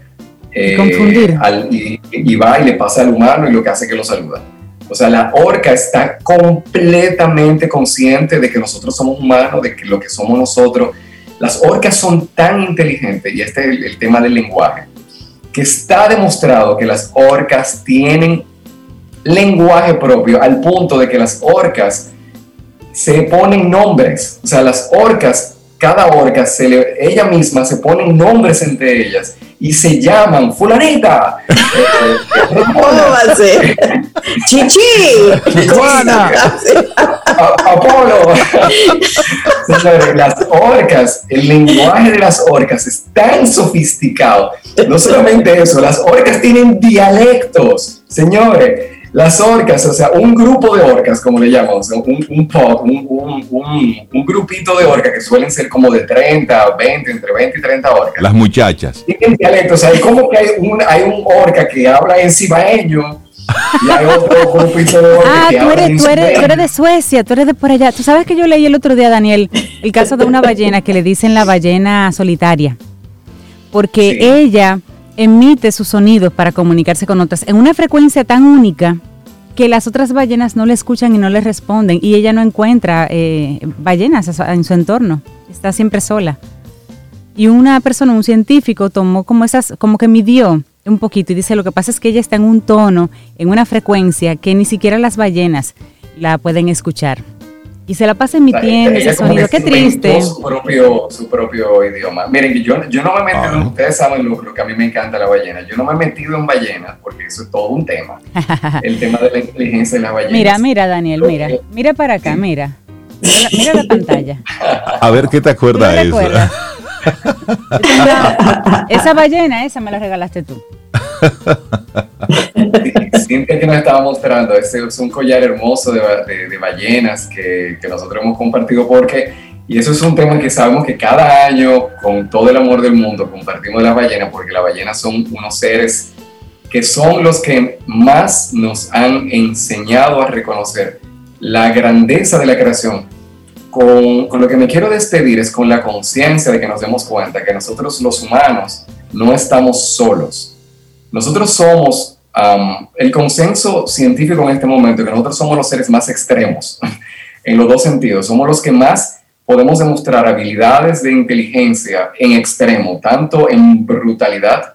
eh, Confundir. y, y, va y le pasa al humano y lo que hace es que lo saluda. O sea, la orca está completamente consciente de que nosotros somos humanos, de que lo que somos nosotros. Las orcas son tan inteligentes, y este es el, tema del lenguaje, que está demostrado que las orcas tienen lenguaje propio al punto de que las orcas se ponen nombres. O sea, las orcas, cada orca, se le, ella misma se ponen nombres entre ellas y se llaman fulanita. ¿Cómo va a ser? Chichi. Juana. Apolo. las orcas, el lenguaje de las orcas es tan sofisticado. No solamente eso, las orcas tienen dialectos, señores. Las orcas, o sea, un grupo de orcas, como le llamamos, un, un un, un, un, grupito de orcas que suelen ser como de 30, 20, entre 20 y 30 orcas. Las muchachas. Tienen dialectos, o sea, hay como que hay un, hay un orca que habla en cibaeño y hay otro grupito de orcas ah, que tú eres, tú, eres, tú eres de Suecia, tú eres de por allá. Tú sabes que yo leí el otro día, Daniel, el caso de una ballena que le dicen la ballena solitaria, porque ella emite sus sonidos para comunicarse con otras en una frecuencia tan única que las otras ballenas no le escuchan y no le responden y ella no encuentra eh, ballenas en su entorno, está siempre sola. Y una persona, un científico, tomó como esas, como que midió un poquito y dice, lo que pasa es que ella está en un tono, en una frecuencia que ni siquiera las ballenas la pueden escuchar y se la pasa emitiendo ese sonido. Qué triste. Su propio, su propio idioma. Miren, yo, yo no me he metido, ustedes saben lo, que a mí me encanta la ballena. Yo no me he metido en ballenas porque eso es todo un tema. el tema de la inteligencia de la ballena. Mira, mira, Daniel, mira. Mira para acá, mira. Mira la, pantalla. A ver qué te acuerdas de eso. esa ballena, esa me la regalaste tú. Siempre que nos estaba mostrando, ese es un collar hermoso de, ballenas que, que, nosotros hemos compartido porque, y eso es un tema que sabemos que cada año, con todo el amor del mundo, compartimos la ballena porque las ballenas son unos seres que son los que más nos han enseñado a reconocer la grandeza de la creación. Con, con lo que me quiero despedir es con la conciencia de que nos demos cuenta que nosotros los humanos no estamos solos. Nosotros somos el consenso científico en este momento, que nosotros somos los seres más extremos en los dos sentidos. Somos los que más podemos demostrar habilidades de inteligencia en extremo, tanto en brutalidad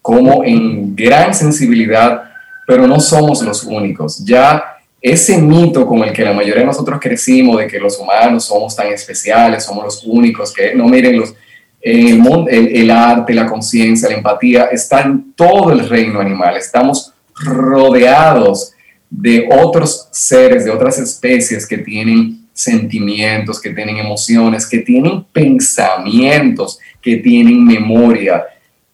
como en gran sensibilidad, pero no somos los únicos. Ya ese mito con el que la mayoría de nosotros crecimos, de que los humanos somos tan especiales, somos los únicos, que no miren los... El, el, arte, la conciencia, la empatía, está en todo el reino animal. Estamos rodeados de otros seres, de otras especies que tienen sentimientos, que tienen emociones, que tienen pensamientos, que tienen memoria,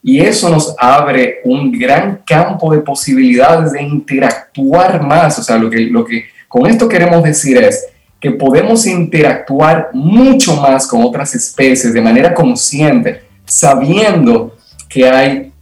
y eso nos abre un gran campo de posibilidades de interactuar más. O sea, lo que, lo que con esto queremos decir es que podemos interactuar mucho más con otras especies de manera consciente, sabiendo que hay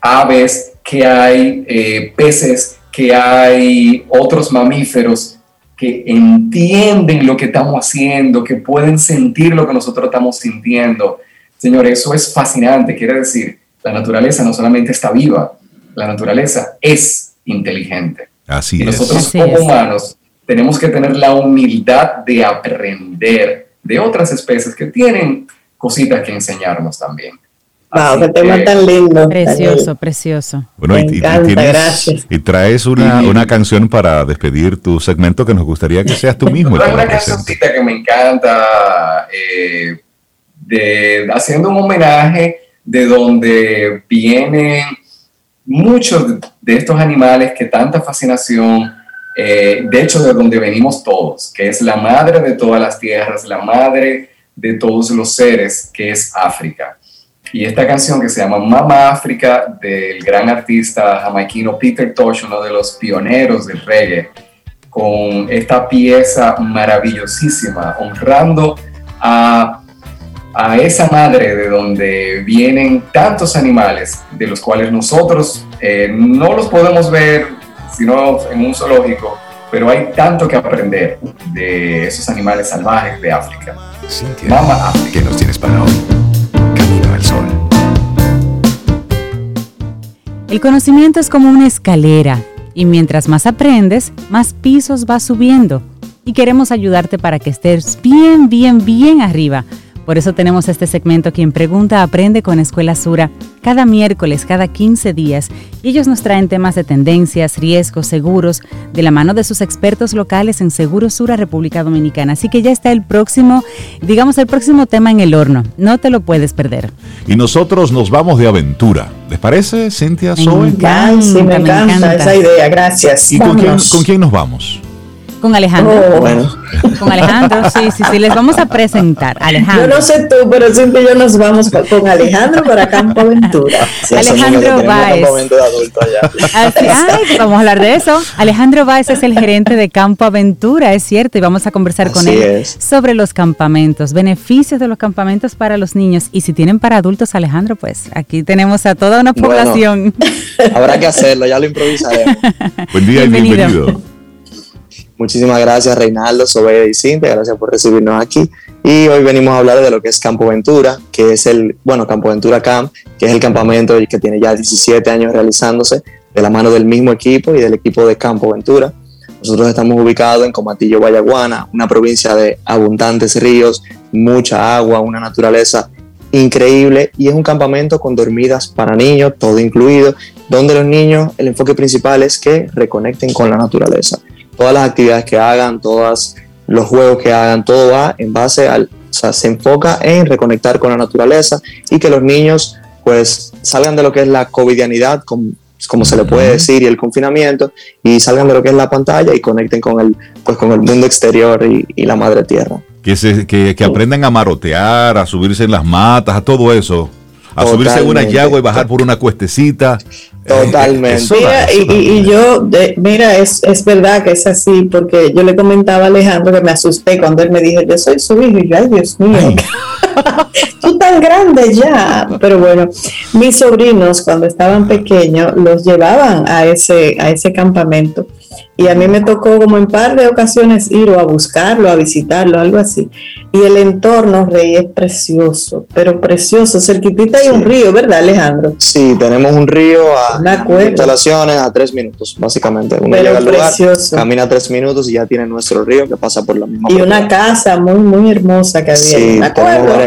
aves, que hay eh, peces, que hay otros mamíferos que entienden lo que estamos haciendo, que pueden sentir lo que nosotros estamos sintiendo. Señor, eso es fascinante. Quiere decir la naturaleza no solamente está viva, la naturaleza es inteligente. Así y nosotros como humanos tenemos que tener la humildad de aprender de otras especies que tienen cositas que enseñarnos también. Wow, qué tema tan lindo. Precioso, precioso. Bueno, y, gracias. y, traes una, una, canción para despedir tu segmento que nos gustaría que seas tú mismo. una cancioncita que me encanta, eh, de, haciendo un homenaje de donde vienen muchos de estos animales que tanta fascinación, eh, de hecho de donde venimos todos, que es la madre de todas las tierras, la madre de todos los seres, que es África. Y esta canción que se llama Mama África del gran artista jamaiquino Peter Tosh, uno de los pioneros del reggae, con esta pieza maravillosísima, honrando a a esa madre de donde vienen tantos animales, de los cuales nosotros eh, no los podemos ver sino en un zoológico, pero hay tanto que aprender de esos animales salvajes de África. Mama África. ¿Qué nos tienes para hoy? Camino al sol. El conocimiento es como una escalera y mientras más aprendes, más pisos vas subiendo. Y queremos ayudarte para que estés bien, bien, bien arriba por eso tenemos este segmento Quien Pregunta Aprende con Escuela Sura cada miércoles, cada 15 días. Y ellos nos traen temas de tendencias, riesgos, seguros, de la mano de sus expertos locales en Seguro Sura República Dominicana. Así que ya está el próximo, digamos, el próximo tema en el horno. No te lo puedes perder. Y nosotros nos vamos de aventura. ¿Les parece, Cintia me, encanta, esa idea. Gracias. ¿Y con quién, con quién nos vamos? Con Alejandro. Oh, bueno. Con Alejandro, sí, sí, sí. Les vamos a presentar. Alejandro. Yo no sé tú, pero siempre yo nos vamos con Alejandro para Campo Aventura. Alejandro Báez. ay, vamos a hablar de eso. Alejandro Báez es el gerente de Campo Aventura, es cierto, y vamos a conversar con él sobre los campamentos, beneficios de los campamentos para los niños. Y si tienen para adultos, Alejandro, pues aquí tenemos a toda una población. habrá que hacerlo, ya lo improvisaremos. Buen día bienvenido. y bienvenido. Muchísimas gracias Reinaldo, Sobe y Cintia, gracias por recibirnos aquí. Y hoy venimos a hablar de lo que es Campo Ventura, que es el, bueno, Campo Ventura Camp, que es el campamento que tiene ya 17 años realizándose de la mano del mismo equipo y del equipo de Campo Ventura. Nosotros estamos ubicados en Comatillo, Vallaguana, una provincia de abundantes ríos, mucha agua, una naturaleza increíble y es un campamento con dormidas para niños, todo incluido, donde los niños, el enfoque principal es que reconecten con la naturaleza todas las actividades que hagan, todos los juegos que hagan, todo va en base al, o sea, se enfoca en reconectar con la naturaleza y que los niños pues salgan de lo que es la covidianidad, como, como se le puede decir, y el confinamiento, y salgan de lo que es la pantalla y conecten con el, pues, con el mundo exterior y, la madre tierra. que, se, que, que aprendan a marotear, a subirse en las matas, a todo eso. A subirse en una yagua y bajar por una cuestecita. Totalmente. Mira, y, y, yo, mira, es, es verdad que es así, porque yo le comentaba a Alejandro que me asusté cuando él me dijo, yo soy su hijo, y yo, ay Dios mío, tú tan grande ya. Pero bueno, mis sobrinos cuando estaban pequeños los llevaban a ese, a ese campamento y a mí me tocó como en par de ocasiones ir o a buscarlo, a visitarlo, algo así. Y el entorno, Rey, es precioso, pero precioso. Cerquitita hay un río, ¿verdad, Alejandro? Sí, tenemos un río a instalaciones a tres minutos, básicamente. Uno llega al lugar, camina tres minutos y ya tiene nuestro río que pasa por la misma. Y una casa muy, muy hermosa que había. Sí,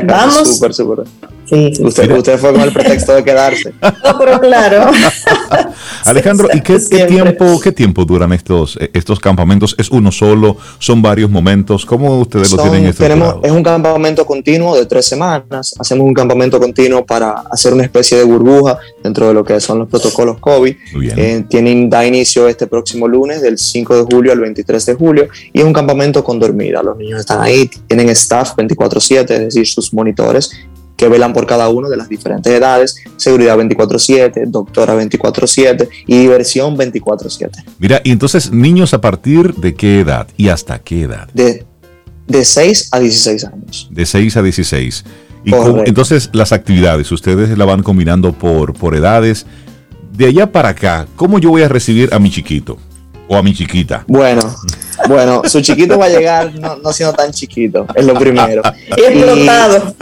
Vamos. Súper, súper. Sí, usted, usted, fue con el pretexto de quedarse. No, pero claro. Alejandro, ¿y qué, tiempo, qué tiempo duran estos, estos campamentos? ¿Es uno solo? ¿Son varios momentos? ¿Cómo ustedes lo tienen tenemos, Es un campamento continuo de tres semanas. Hacemos un campamento continuo para hacer una especie de burbuja dentro de lo que son los protocolos COVID. Eh, tienen, da inicio este próximo lunes, del 5 de julio al 23 de julio, y es un campamento con dormida. Los niños están ahí, tienen staff 24/7, es decir, sus monitores, que velan por cada uno de las diferentes edades, seguridad 24/7, doctora 24/7 y diversión 24/7. Mira, y entonces niños a partir de qué edad y hasta qué edad? De, de 6 a 16 años. De 6 a 16. Y entonces las actividades, ustedes la van combinando por, por edades. De allá para acá, ¿cómo yo voy a recibir a mi chiquito? O a mi chiquita? Bueno, bueno, su chiquito va a llegar no, siendo tan chiquito, es lo primero. Explotado.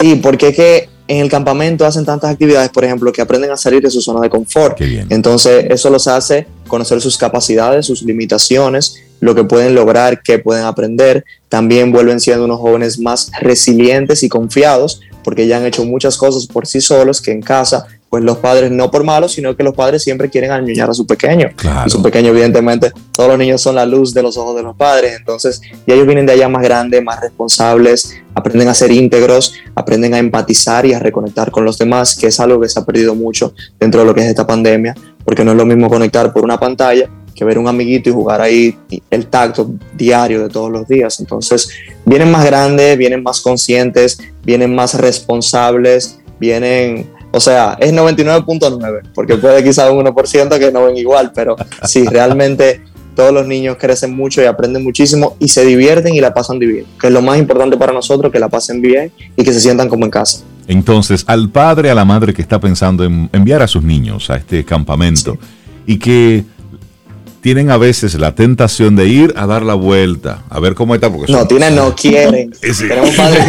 Sí, porque es que en el campamento hacen tantas actividades, por ejemplo, que aprenden a salir de su zona de confort. Entonces, eso los hace conocer sus capacidades, sus limitaciones, lo que pueden lograr, qué pueden aprender. También vuelven siendo unos jóvenes más resilientes y confiados, porque ya han hecho muchas cosas por sí solos que en casa pues los padres no por malos, sino que los padres siempre quieren añoñar a su pequeño. Y su pequeño, evidentemente, todos los niños son la luz de los ojos de los padres, entonces ya ellos vienen de allá más grandes, más responsables, aprenden a ser íntegros, aprenden a empatizar y a reconectar con los demás, que es algo que se ha perdido mucho dentro de lo que es esta pandemia, porque no es lo mismo conectar por una pantalla que ver un amiguito y jugar ahí el tacto diario de todos los días. Entonces, vienen más grandes, vienen más conscientes, vienen más responsables, vienen o sea, es 99.9, porque puede quizá un 1% que no ven igual, pero sí, realmente todos los niños crecen mucho y aprenden muchísimo y se divierten y la pasan divino, que es lo más importante para nosotros, que la pasen bien y que se sientan como en casa. Entonces, al padre, a la madre que está pensando en enviar a sus niños a este campamento y que tienen a veces la tentación de ir a dar la vuelta, a ver cómo está. Porque no, tienen, no quieren. Tenemos padres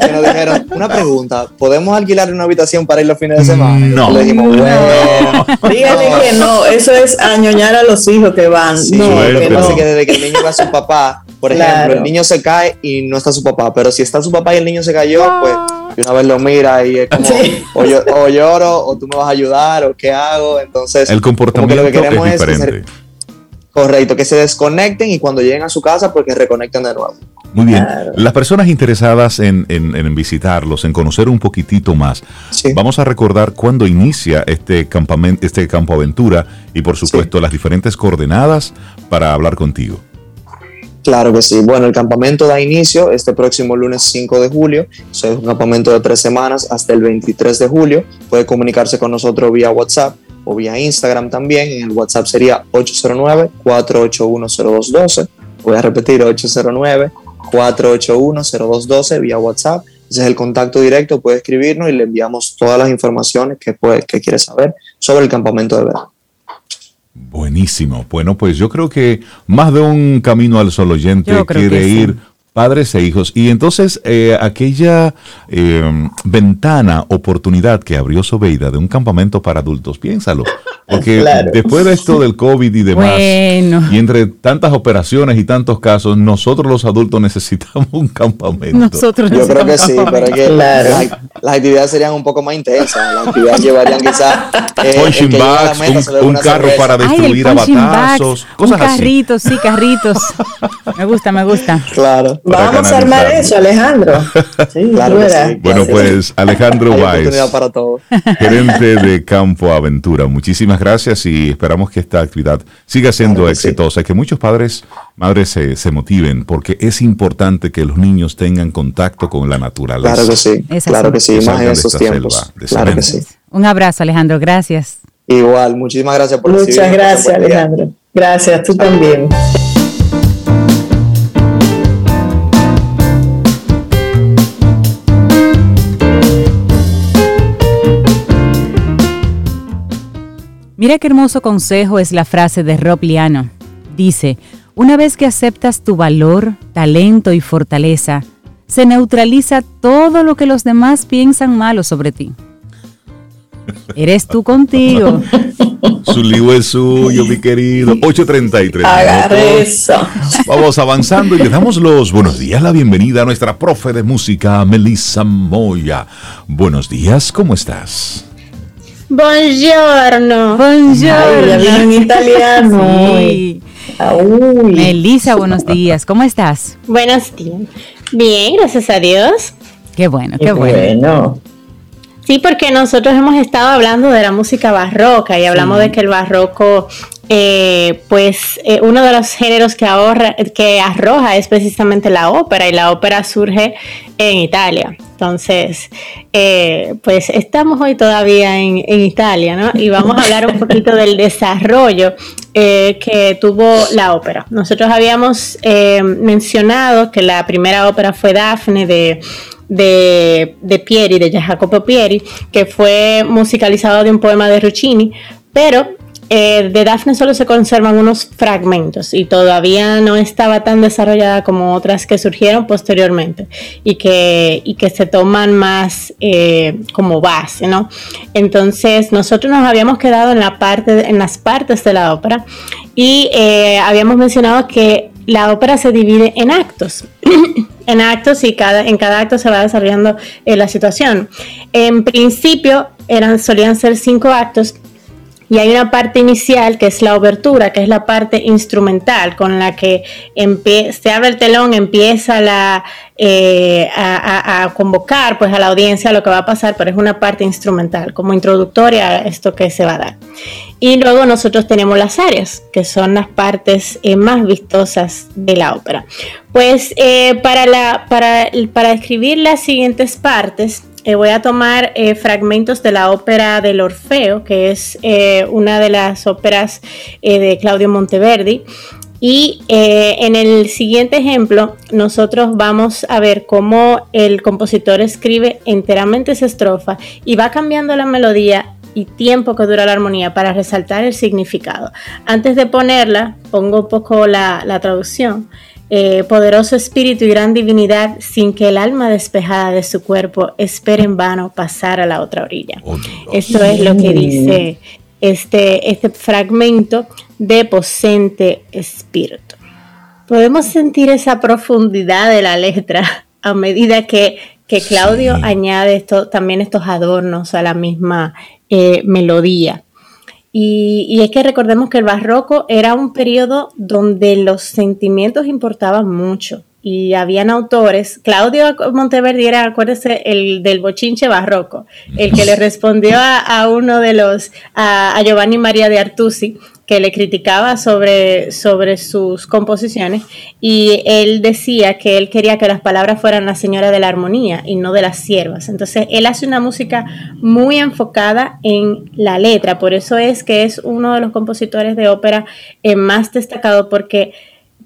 que, nos dijeron, una pregunta, ¿podemos alquilar una habitación para ir los fines de semana? No. Le dijimos, bueno. Díganle que no, eso es añoñar a los hijos que van. Sí, no, que no. que desde que el niño va a su papá, por ejemplo, el niño se cae y no está su papá, pero si está su papá y el niño se cayó, pues una vez lo mira y es como, o, lloro, o tú me vas a ayudar, o qué hago. Entonces, el comportamiento lo que queremos es diferente. Correcto, que se desconecten y cuando lleguen a su casa, pues que reconecten de nuevo. Muy bien. Las personas interesadas en, visitarlos, en conocer un poquitito más, vamos a recordar cuándo inicia este campamento, este campo aventura y por supuesto las diferentes coordenadas para hablar contigo. Claro que sí. Bueno, el campamento da inicio este próximo lunes 5 de julio. es un campamento de tres semanas hasta el 23 de julio. Puede comunicarse con nosotros vía WhatsApp o vía Instagram también. En el WhatsApp sería 809-481-0212. Voy a repetir, 809-481-0212 vía WhatsApp. Ese es el contacto directo, puede escribirnos y le enviamos todas las informaciones que, puede, que quiere saber sobre el campamento de verano. Buenísimo. Bueno, pues yo creo que más de un camino al sol oyente quiere ir padres e hijos. Y entonces eh, aquella eh, ventana, oportunidad que abrió Sobeida de un campamento para adultos, piénsalo. Porque después de esto del COVID y demás, y entre tantas operaciones y tantos casos, nosotros los adultos necesitamos un campamento. Nosotros Yo creo que sí, pero es que las, actividades serían un poco más intensas. Las actividades llevarían quizás eh, un, carro para destruir a batazos, cosas un carritos, sí, carritos. me gusta, me gusta. Claro. Vamos a armar eso, Alejandro. Sí, claro Bueno, pues Alejandro Baez, para gerente de Campo Aventura. Muchísimas muchísimas gracias y esperamos que esta actividad siga siendo exitosa y que muchos padres, madres se, se, motiven porque es importante que los niños tengan contacto con la naturaleza. Claro que sí, claro que sí, más en esos tiempos. claro que sí. Un abrazo, Alejandro, gracias. Igual, muchísimas gracias por Muchas gracias, Alejandro. Gracias, tú también. Mira qué hermoso consejo es la frase de Rob Liano. Dice, una vez que aceptas tu valor, talento y fortaleza, se neutraliza todo lo que los demás piensan malo sobre ti. Eres tú contigo. Su libro es suyo, mi querido. 8.33. Agarre eso. Vamos avanzando y le damos los buenos días, la bienvenida a nuestra profe de música, Melissa Moya. Buenos días, ¿cómo estás? Buongiorno. Buongiorno. en italiano. Sí. Melissa, buenos días. ¿Cómo estás? Buenos días. Bien, gracias a Dios. Qué bueno, qué, bueno. Sí, porque nosotros hemos estado hablando de la música barroca y hablamos de que el barroco eh, pues eh, uno de los géneros que, ahorra, que arroja es precisamente la ópera y la ópera surge en Italia. Entonces, eh, pues estamos hoy todavía en, Italia, ¿no? Y vamos a hablar un poquito del desarrollo que tuvo la ópera. Nosotros habíamos mencionado que la primera ópera fue Dafne de de, de, Pieri, de Jacopo Pieri, que fue musicalizado de un poema de Ruccini, pero eh, de Daphne solo se conservan unos fragmentos y todavía no estaba tan desarrollada como otras que surgieron posteriormente y que, que se toman más eh, como base, ¿no? Entonces nosotros nos habíamos quedado en, la parte, en las partes de la ópera y eh, habíamos mencionado que la ópera se divide en actos. en actos y cada, en cada acto se va desarrollando la situación. En principio eran, solían ser cinco actos y hay una parte inicial que es la obertura, que es la parte instrumental con la que se abre el telón, empieza la, eh, a, convocar pues a la audiencia lo que va a pasar, pero es una parte instrumental, como introductoria a esto que se va a dar. Y luego nosotros tenemos las áreas, que son las partes eh, más vistosas de la ópera. Pues eh, para, la, para, para escribir las siguientes partes, eh, voy a tomar eh, fragmentos de la ópera del Orfeo, que es eh, una de las óperas de Claudio Monteverdi. Y en el siguiente ejemplo, nosotros vamos a ver cómo el compositor escribe enteramente esa estrofa y va cambiando la melodía y tiempo que dura la armonía para resaltar el significado. Antes de ponerla, pongo un poco la, la traducción. Eh, poderoso espíritu y gran divinidad, sin que el alma despejada de su cuerpo espere en vano pasar a la otra orilla. Oh, Esto es lo que dice este, este fragmento de Posente Espíritu. Podemos sentir esa profundidad de la letra a medida que, Claudio añade esto, también estos adornos a la misma eh, melodía. Y, es que recordemos que el barroco era un periodo donde los sentimientos importaban mucho. Y habían autores, Claudio Monteverdi era, acuérdese, el del bochinche barroco, el que le respondió a, uno de los, a, Giovanni María de Artusi, que le criticaba sobre, sobre sus composiciones y él decía que él quería que las palabras fueran la señora de la armonía y no de las siervas. Entonces él hace una música muy enfocada en la letra, por eso es que es uno de los compositores de ópera eh, más destacado porque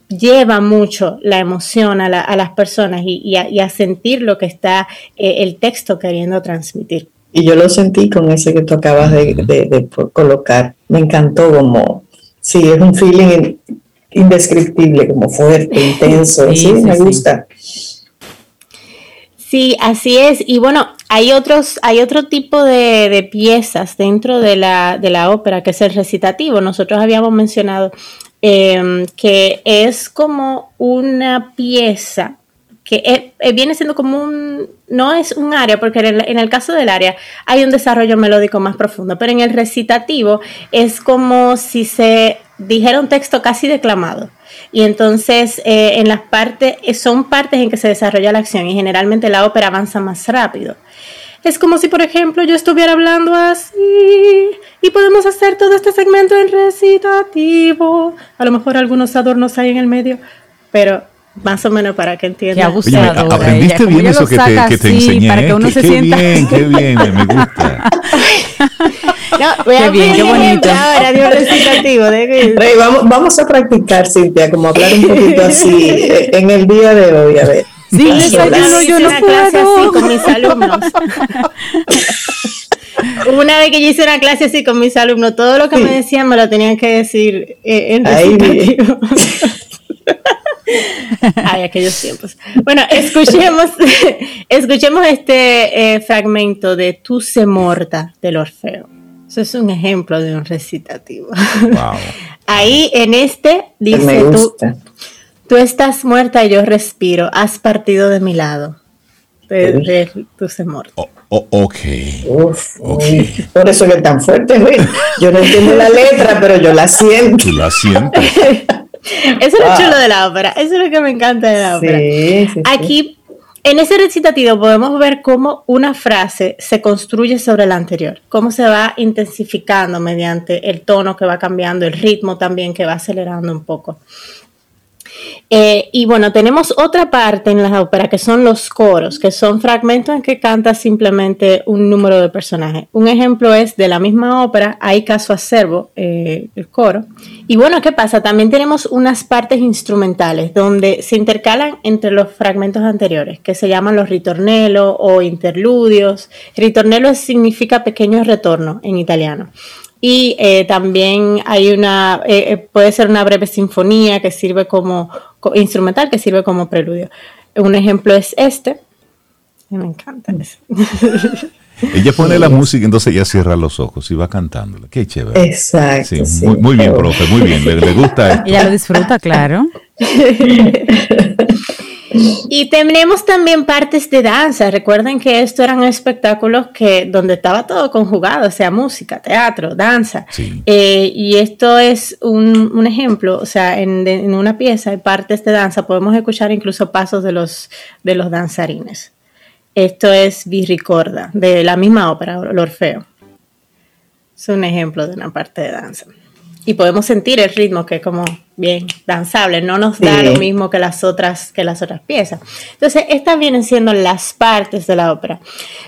lleva mucho la emoción a, las personas y, a, sentir lo que está eh, el texto queriendo transmitir. Y yo lo sentí con ese que tú acabas de, colocar. Me encantó como, sí, es un feeling indescriptible, como fuerte, intenso. Sí, me gusta. Sí, así es. Y bueno, hay otros, hay otro tipo de, piezas dentro de la, de la, ópera, que es el recitativo. Nosotros habíamos mencionado em, que es como una pieza que viene siendo como un, no es un área, porque en el, caso del área hay un desarrollo melódico más profundo, pero en el recitativo es como si se dijera un texto casi declamado. Y entonces eh, en las partes, son partes en que se desarrolla la acción y generalmente la ópera avanza más rápido. Es como si, por ejemplo, yo estuviera hablando así y podemos hacer todo este segmento en recitativo. A lo mejor algunos adornos hay en el medio, pero más o menos para que entiendan. Oye, aprendiste bien eso que te, que te enseñé. Para que uno qué, se qué sienta. bien, qué bien, me gusta. No, voy qué a bien, qué bonito. Ahora un recitativo. De... Rey, vamos, vamos a practicar, Cintia, como hablar un poquito así eh, en el día de hoy, a ver. Sí, yo, yo no una clase así con mis alumnos. Una vez que yo hice una clase así con mis alumnos, todo lo que me decían me lo tenían que decir eh, en recitativo. Ay, aquellos tiempos. Bueno, escuchemos, escuchemos este eh, fragmento de Tu se morta del Orfeo. Eso es un ejemplo de un recitativo. Ahí en este dice tú, tú estás muerta y yo respiro, has partido de mi lado. De, tu se morta. Oh, oh, ok. por eso que es tan fuerte, Yo no entiendo la letra, pero yo la siento. Tú la sientes. Eso es lo chulo de la ópera, eso es lo que me encanta de la ópera. Aquí, en ese recitativo podemos ver cómo una frase se construye sobre la anterior, cómo se va intensificando mediante el tono que va cambiando, el ritmo también que va acelerando un poco. Eh, y bueno, tenemos otra parte en la ópera que son los coros, que son fragmentos en que canta simplemente un número de personajes. Un ejemplo es de la misma ópera, hay caso acervo, eh, el coro. Y bueno, ¿qué pasa? También tenemos unas partes instrumentales donde se intercalan entre los fragmentos anteriores, que se llaman los ritornello o interludios. Ritornello significa pequeño retorno en italiano. Y eh, también hay una, eh, eh, puede ser una breve sinfonía que sirve como, instrumental, que sirve como preludio. Un ejemplo es este. Me encanta eso. Ella pone la música, entonces ella cierra los ojos y va cantándola. Qué chévere. Exacto. muy, bien, profe, muy bien. Le, le gusta esto. Ella lo disfruta, claro. Y tenemos también partes de danza. Recuerden que estos eran espectáculos que donde estaba todo conjugado, o sea, música, teatro, danza. Eh, y esto es un, ejemplo, o sea, en, una pieza hay partes de danza, podemos escuchar incluso pasos de los, de los danzarines. Esto es Virricorda, de la misma ópera, el Orfeo. Es un ejemplo de una parte de danza y podemos sentir el ritmo que es como bien danzable, no nos da lo mismo que las otras que las otras piezas. Entonces, estas vienen siendo las partes de la ópera.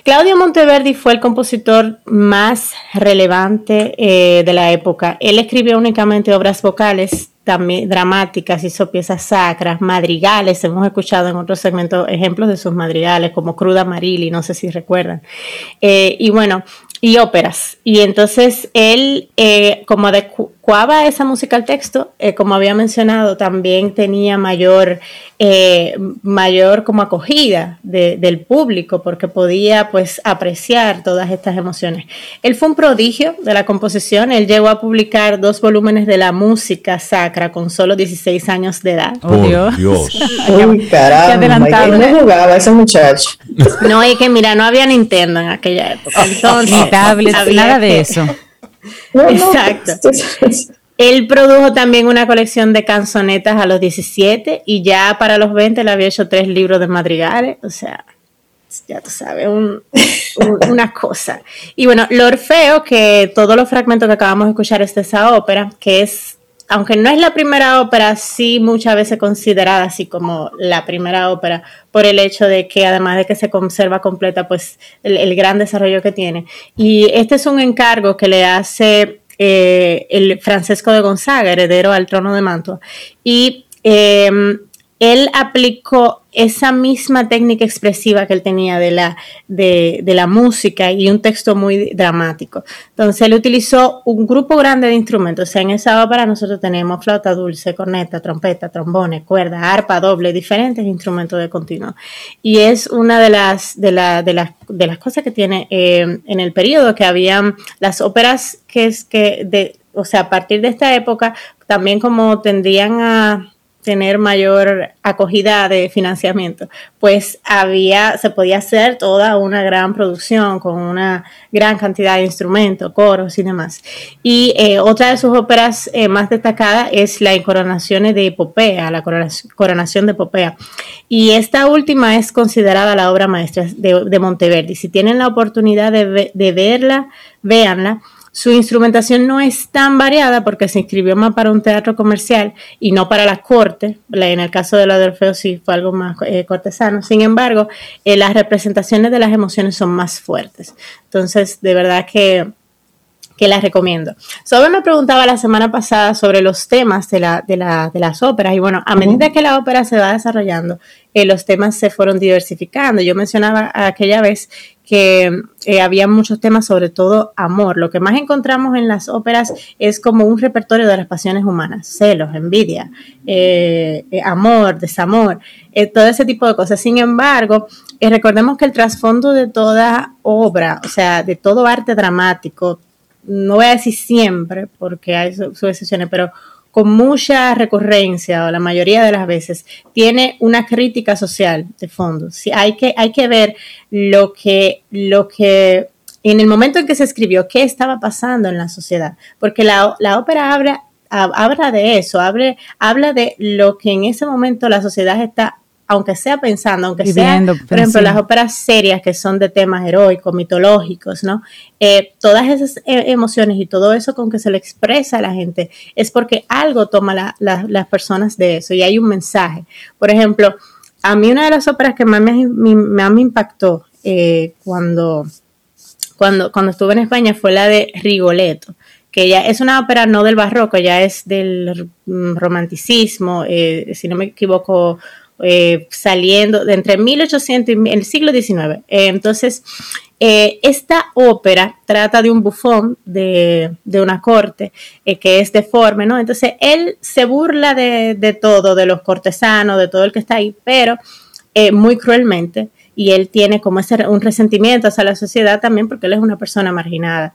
Claudio Monteverdi fue el compositor más relevante eh, de la época. Él escribió únicamente obras vocales también dramáticas, hizo piezas sacras, madrigales, hemos escuchado en otros segmentos ejemplos de sus madrigales, como Cruda Marili, no sé si recuerdan. Eh, y bueno, y óperas. Y entonces él, eh, como adecuaba esa música al texto, eh, como había mencionado, también tenía mayor, eh, mayor como acogida del público, porque podía pues apreciar todas estas emociones. Él fue un prodigio de la composición, él llegó a publicar dos volúmenes de la música sacra con solo 16 años de edad. Oh, Dios. Dios. Uy, caramba, no jugaba ese muchacho. No, es que mira, no había Nintendo en aquella época. Entonces, nada de eso. Exacto. Él produjo también una colección de canzonetas a los 17 y ya para los 20 le había hecho tres libros de madrigales. O sea, ya tú sabes, una cosa. Y bueno, lo Orfeo, que todos los fragmentos que acabamos de escuchar es de esa ópera, que es aunque no es la primera ópera, sí muchas veces considerada así como la primera ópera, por el hecho de que además de que se conserva completa, pues el, gran desarrollo que tiene. Y este es un encargo que le hace eh, el Francesco de Gonzaga, heredero al trono de Mantua. Y em, él aplicó esa misma técnica expresiva que él tenía de la, de, la música y un texto muy dramático. Entonces él utilizó un grupo grande de instrumentos. O sea, en esa ópera nosotros tenemos flauta dulce, corneta, trompeta, trombones, cuerda, arpa doble, diferentes instrumentos de continuo. Y es una de las, de, de las, de las cosas que tiene eh, en el periodo que habían las óperas que es que, de, o sea, a partir de esta época, también como tendrían a tener mayor acogida de financiamiento, pues había, se podía hacer toda una gran producción con una gran cantidad de instrumentos, coros y demás. Y eh, otra de sus óperas eh, más destacadas es la Coronación de Epopea, la Coronación de Epopea. Y esta última es considerada la obra maestra de, de Monteverdi. Si tienen la oportunidad de, de verla, véanla su instrumentación no es tan variada porque se inscribió más para un teatro comercial y no para la corte. En el caso de la de Orfeo sí fue algo más eh, cortesano. Sin embargo, eh, las representaciones de las emociones son más fuertes. Entonces, de verdad que que las recomiendo. Sobre me preguntaba la semana pasada sobre los temas de, la, de, la, de las óperas y bueno, a medida que la ópera se va desarrollando, eh, los temas se fueron diversificando. Yo mencionaba aquella vez que eh, había muchos temas, sobre todo amor. Lo que más encontramos en las óperas es como un repertorio de las pasiones humanas, celos, envidia, eh, amor, desamor, todo ese tipo de cosas. Sin embargo, recordemos que el trasfondo de toda obra, o sea, de todo arte dramático, no voy a decir siempre, porque hay excepciones, pero con mucha recurrencia o la mayoría de las veces, tiene una crítica social de fondo. Sí, hay, que, hay que ver lo que, lo que en el momento en que se escribió, qué estaba pasando en la sociedad, porque la, la ópera habla, de eso, habla, habla de lo que en ese momento la sociedad está aunque sea pensando, aunque sea, por ejemplo, las óperas serias que son de temas heroicos, mitológicos, ¿no? Eh, todas esas eh, emociones y todo eso con que se le expresa a la gente es porque algo toma las personas de eso y hay un mensaje. Por ejemplo, a mí una de las óperas que más me, me, impactó eh, cuando, cuando, cuando estuve en España fue la de Rigoletto que ya es una ópera no del barroco, ya es del mm, romanticismo, si no me equivoco, eh, saliendo de entre 1800 y el siglo XIX. Eh, entonces, eh, esta ópera trata de un bufón de, una corte que es deforme, ¿no? Entonces, él se burla de, todo, de los cortesanos, de todo el que está ahí, pero muy cruelmente. Y él tiene como ese, un resentimiento hacia la sociedad también porque él es una persona marginada.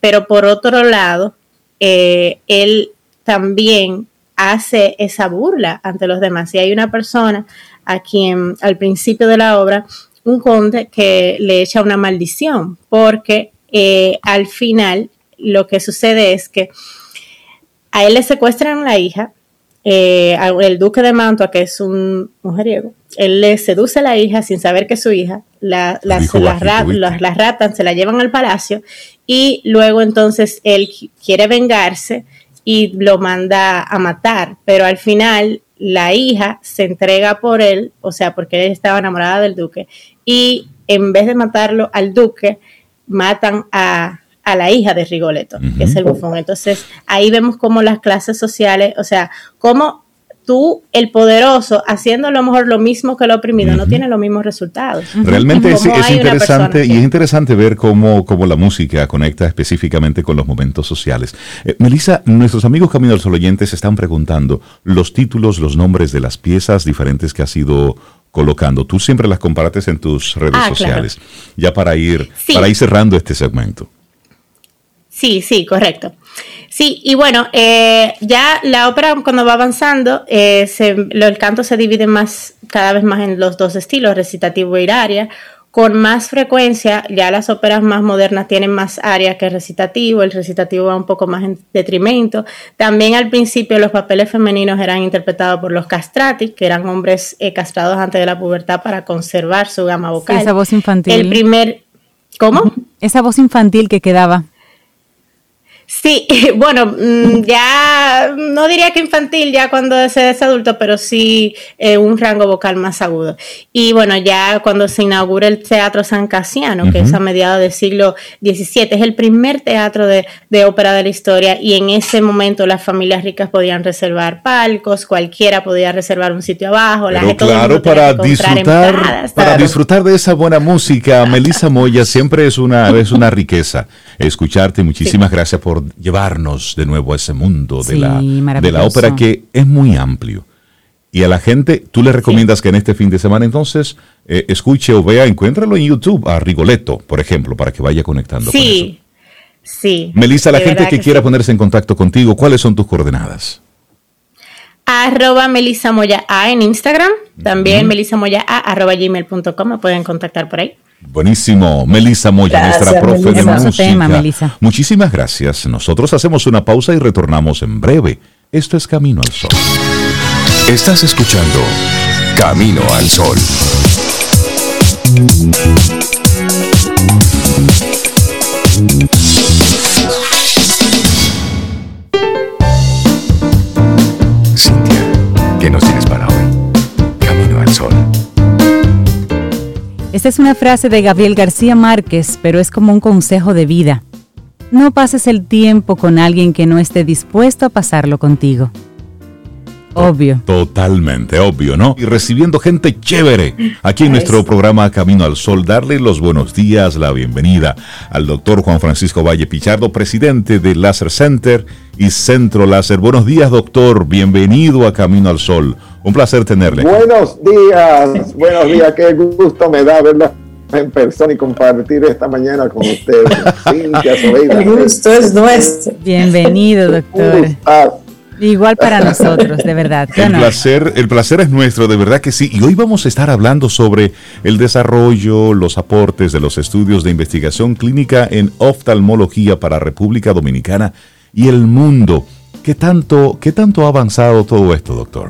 pero por otro lado, él también hace esa burla ante los demás. Y hay una persona a quien al principio de la obra, un conde que le echa una maldición, porque eh, al final lo que sucede es que a él le secuestran la hija, eh, el duque de Mantua, que es un mujeriego, él le seduce a la hija sin saber que es su hija, la, las, las ratan, se la llevan al palacio y luego entonces él quiere vengarse y lo manda a matar, pero al final la hija se entrega por él, o sea, porque él estaba enamorada del duque, y en vez de matarlo al duque, matan a, la hija de Rigoletto, que es el bufón. Entonces, ahí vemos cómo las clases sociales, o sea, cómo tú, el poderoso, haciendo a lo mejor lo mismo que el oprimido, no tiene los mismos resultados. Realmente es, interesante y es interesante ver cómo, cómo, la música conecta específicamente con los momentos sociales. Eh, Melissa, nuestros amigos Camino al Sol oyentes están preguntando los títulos, los nombres de las piezas diferentes que has ido colocando. Tú siempre las compartes en tus redes ah, sociales. Ya para ir, para ir cerrando este segmento. Sí, sí, correcto. Sí, y bueno, eh, ya la ópera cuando va avanzando, eh, el canto se divide más, cada vez más en los dos estilos, recitativo y aria. Con más frecuencia, ya las óperas más modernas tienen más aria que recitativo, el recitativo va un poco más en detrimento. También al principio los papeles femeninos eran interpretados por los castrati, que eran hombres eh, castrados antes de la pubertad para conservar su gama vocal. esa voz infantil. El primer, ¿cómo? Esa voz infantil que quedaba. Sí, bueno, mm, ya no diría que infantil ya cuando se es adulto, pero sí eh, un rango vocal más agudo. Y bueno, ya cuando se inaugura el Teatro San Casiano, que es a mediados del siglo XVII, es el primer teatro de, ópera de la historia y en ese momento las familias ricas podían reservar palcos, cualquiera podía reservar un sitio abajo. la gente, claro, para disfrutar, para disfrutar de esa buena música, Melissa Moya siempre es una, es una riqueza escucharte. Muchísimas gracias por llevarnos de nuevo a ese mundo de, la, de la ópera que es muy amplio. Y a la gente, tú le recomiendas que en este fin de semana entonces eh, escuche o vea, encuéntralo en YouTube a Rigoletto, por ejemplo, para que vaya conectando sí, con eso. Sí. Melissa, la gente que, quiera ponerse en contacto contigo, ¿cuáles son tus coordenadas? arroba Melissa Moya A en Instagram, también Melissa Moya A arroba gmail.com, me pueden contactar por ahí. Buenísimo, Melissa Moya, nuestra profe de música. Muchísimas gracias. Nosotros hacemos una pausa y retornamos en breve. Esto es Camino al Sol. Estás escuchando Camino al Sol. Esta es una frase de Gabriel García Márquez, pero es como un consejo de vida. No pases el tiempo con alguien que no esté dispuesto a pasarlo contigo. Obvio. Totalmente, obvio, ¿no? Y recibiendo gente chévere aquí en nuestro programa Camino al Sol, darle los buenos días, la bienvenida al doctor Juan Francisco Valle Pichardo, presidente del Láser Center y Centro Láser. Buenos días, doctor. Bienvenido a Camino al Sol. Un placer tenerle. Buenos días, buenos días. Qué gusto me da verla en persona y compartir esta mañana con ustedes. El gusto es nuestro. Bienvenido, doctor. Igual para nosotros, de verdad. El placer, el placer es nuestro, de verdad que sí. Y hoy vamos a estar hablando sobre el desarrollo, los aportes de los estudios de investigación clínica en oftalmología para República Dominicana y el mundo. ¿Qué tanto, qué tanto ha avanzado todo esto, doctor?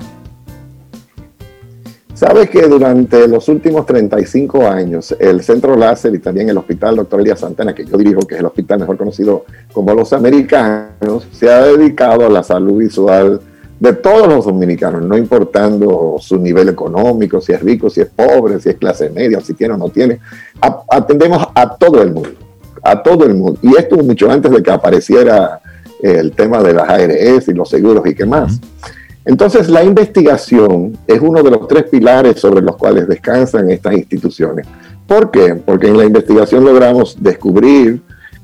Sabes que durante los últimos 35 años, el Centro Láser y también el Hospital Dr. Elías Santana, que yo dirijo, que es el hospital mejor conocido como los americanos, se ha dedicado a la salud visual de todos los dominicanos, no importando su nivel económico, si es rico, si es pobre, si es clase media, si tiene o no tiene. atendemos a todo el mundo, a todo el mundo. Y esto mucho antes de que apareciera el tema de las ARS y los seguros y qué más. Entonces, la investigación es uno de los tres pilares sobre los cuales descansan estas instituciones. ¿Por qué? Porque en la investigación logramos descubrir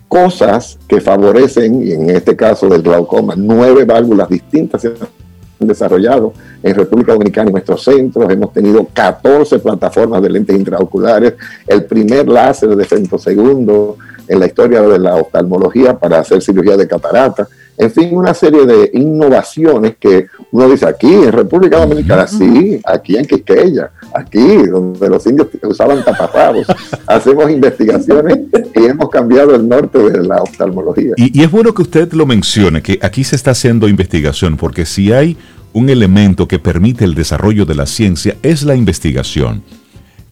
cosas que favorecen, y en este caso del glaucoma, nueve válvulas distintas se han desarrollado en República Dominicana, en nuestros centros. Hemos tenido 14 plataformas de lentes intraoculares, el primer láser de segundo en la historia de la oftalmología para hacer cirugía de catarata. En fin, una serie de innovaciones que uno dice aquí en República Dominicana, sí, aquí en Quiqueya, aquí donde los indios usaban taparrabos. Hacemos investigaciones y hemos cambiado el norte de la oftalmología. Y, y es bueno que usted lo mencione, que aquí se está haciendo investigación, porque si hay un elemento que permite el desarrollo de la ciencia, es la investigación.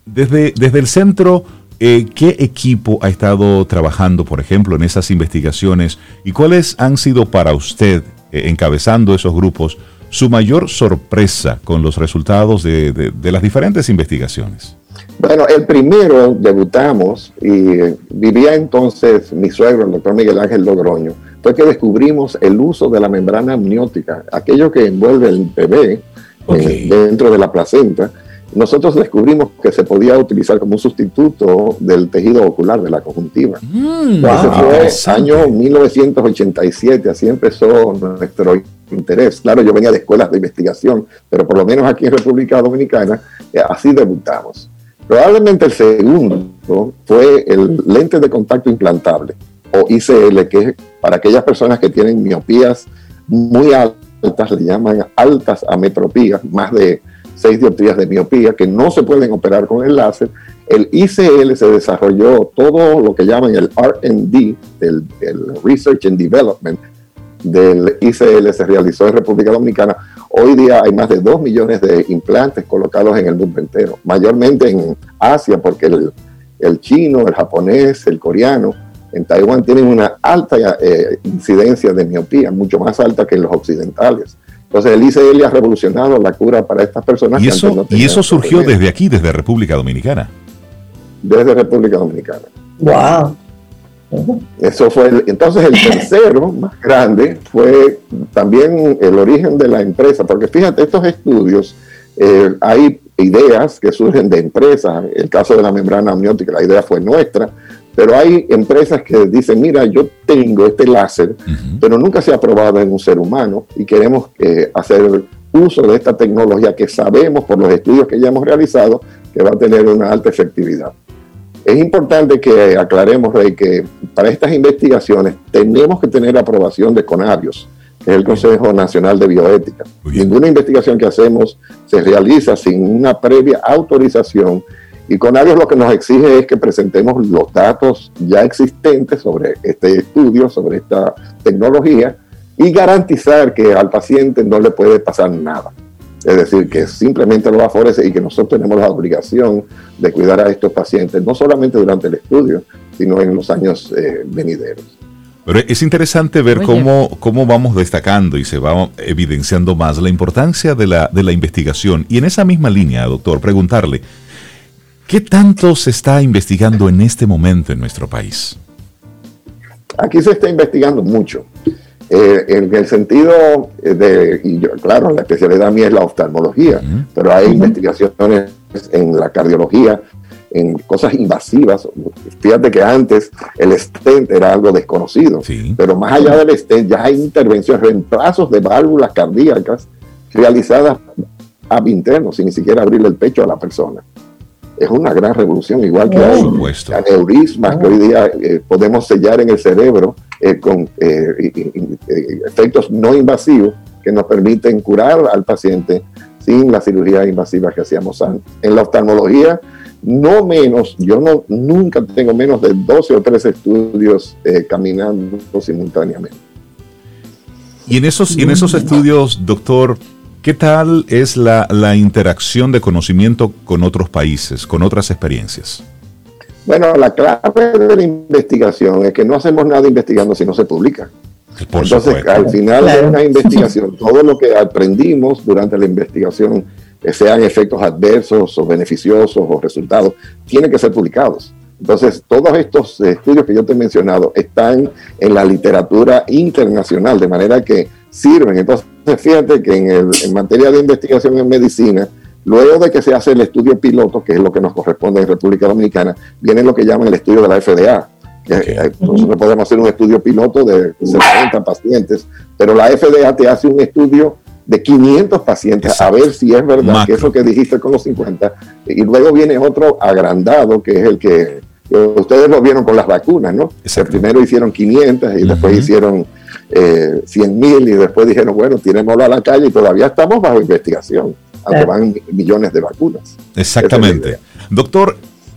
Desde, desde el centro eh, ¿Qué equipo ha estado trabajando, por ejemplo, en esas investigaciones y cuáles han sido para usted, eh, encabezando esos grupos, su mayor sorpresa con los resultados de, las diferentes investigaciones? Bueno, el primero debutamos y vivía entonces mi suegro, el doctor Miguel Ángel Logroño, fue que descubrimos el uso de la membrana amniótica, aquello que envuelve el bebé eh, dentro de la placenta, nosotros descubrimos que se podía utilizar como un sustituto del tejido ocular de la conjuntiva. Mm, Ese fue año 1987, así empezó nuestro interés. Claro, yo venía de escuelas de investigación, pero por lo menos aquí en República Dominicana eh, así debutamos. Probablemente el segundo fue el lente de contacto implantable o ICL, que es para aquellas personas que tienen miopías muy altas, le llaman altas ametropías, más de seis dioptrías de miopía que no se pueden operar con el láser. El ICL se desarrolló todo lo que llaman el RD, el, Research and Development del ICL, se realizó en República Dominicana. Hoy día hay más de dos millones de implantes colocados en el mundo entero, mayormente en Asia, porque el, chino, el japonés, el coreano, en Taiwán tienen una alta eh, incidencia de miopía, mucho más alta que los occidentales. Entonces el ICL ha revolucionado la cura para estas personas. Y eso, y eso surgió desde aquí, desde República Dominicana. Desde República Dominicana. Wow. Eso fue entonces el tercero más grande fue también el origen de la empresa, porque fíjate, estos estudios, eh, hay ideas que surgen de empresas, el caso de la membrana amniótica, la idea fue nuestra, pero hay empresas que dicen, mira, yo tengo este láser, pero nunca se ha probado en un ser humano y queremos eh, hacer uso de esta tecnología que sabemos por los estudios que ya hemos realizado que va a tener una alta efectividad. Es importante que aclaremos, Rey, que para estas investigaciones tenemos que tener aprobación de Conavios, es el Consejo Nacional de Bioética. Ninguna investigación que hacemos se realiza sin una previa autorización y con ellos lo que nos exige es que presentemos los datos ya existentes sobre este estudio, sobre esta tecnología y garantizar que al paciente no le puede pasar nada. Es decir, que simplemente lo va a favorecer y que nosotros tenemos la obligación de cuidar a estos pacientes, no solamente durante el estudio, sino en los años eh, venideros. Pero es interesante ver cómo, cómo vamos destacando y se va evidenciando más la importancia de la, de la investigación. Y en esa misma línea, doctor, preguntarle, ¿qué tanto se está investigando en este momento en nuestro país? Aquí se está investigando mucho. Eh, en el sentido de, y yo, claro, la especialidad mía es la oftalmología, pero hay investigaciones en la cardiología, en cosas invasivas. Fíjate que antes el stent era algo desconocido, pero más allá del stent ya hay intervenciones, reemplazos de válvulas cardíacas realizadas ab interno, sin ni siquiera abrirle el pecho a la persona es una gran revolución, igual que hay aneurismas que hoy día eh, podemos sellar en el cerebro eh, con eh, efectos no invasivos que nos permiten curar al paciente sin la cirugía invasiva que hacíamos antes. En la oftalmología, no menos, yo no nunca tengo menos de 12 o 13 estudios caminando simultáneamente. Y en esos, y en esos estudios, doctor, ¿Qué tal es la, interacción de conocimiento con otros países, con otras experiencias? Bueno, la clave de la investigación es que no hacemos nada investigando si no se publica. Entonces, al final de una investigación, todo lo que aprendimos durante la investigación, sean efectos adversos o beneficiosos o resultados, tienen que ser publicados. Entonces, todos estos estudios que yo te he mencionado están en la literatura internacional, de manera que sirven. Entonces, fíjate que en, materia de investigación en medicina, luego de que se hace el estudio piloto, que es lo que nos corresponde en República Dominicana, viene lo que llaman el estudio de la FDA. Eh, nosotros podemos hacer un estudio piloto de 70 pacientes, pero la FDA te hace un estudio de 500 pacientes a ver si es verdad que eso que dijiste con los 50. Y luego viene otro agrandado, que es el que ustedes lo vieron con las vacunas, ¿no? primero hicieron 500 y después hicieron eh, 100 mil y después dijeron, bueno, tirémoslo a la calle y todavía estamos bajo investigación, aunque van millones de vacunas. Exactamente. Doctor,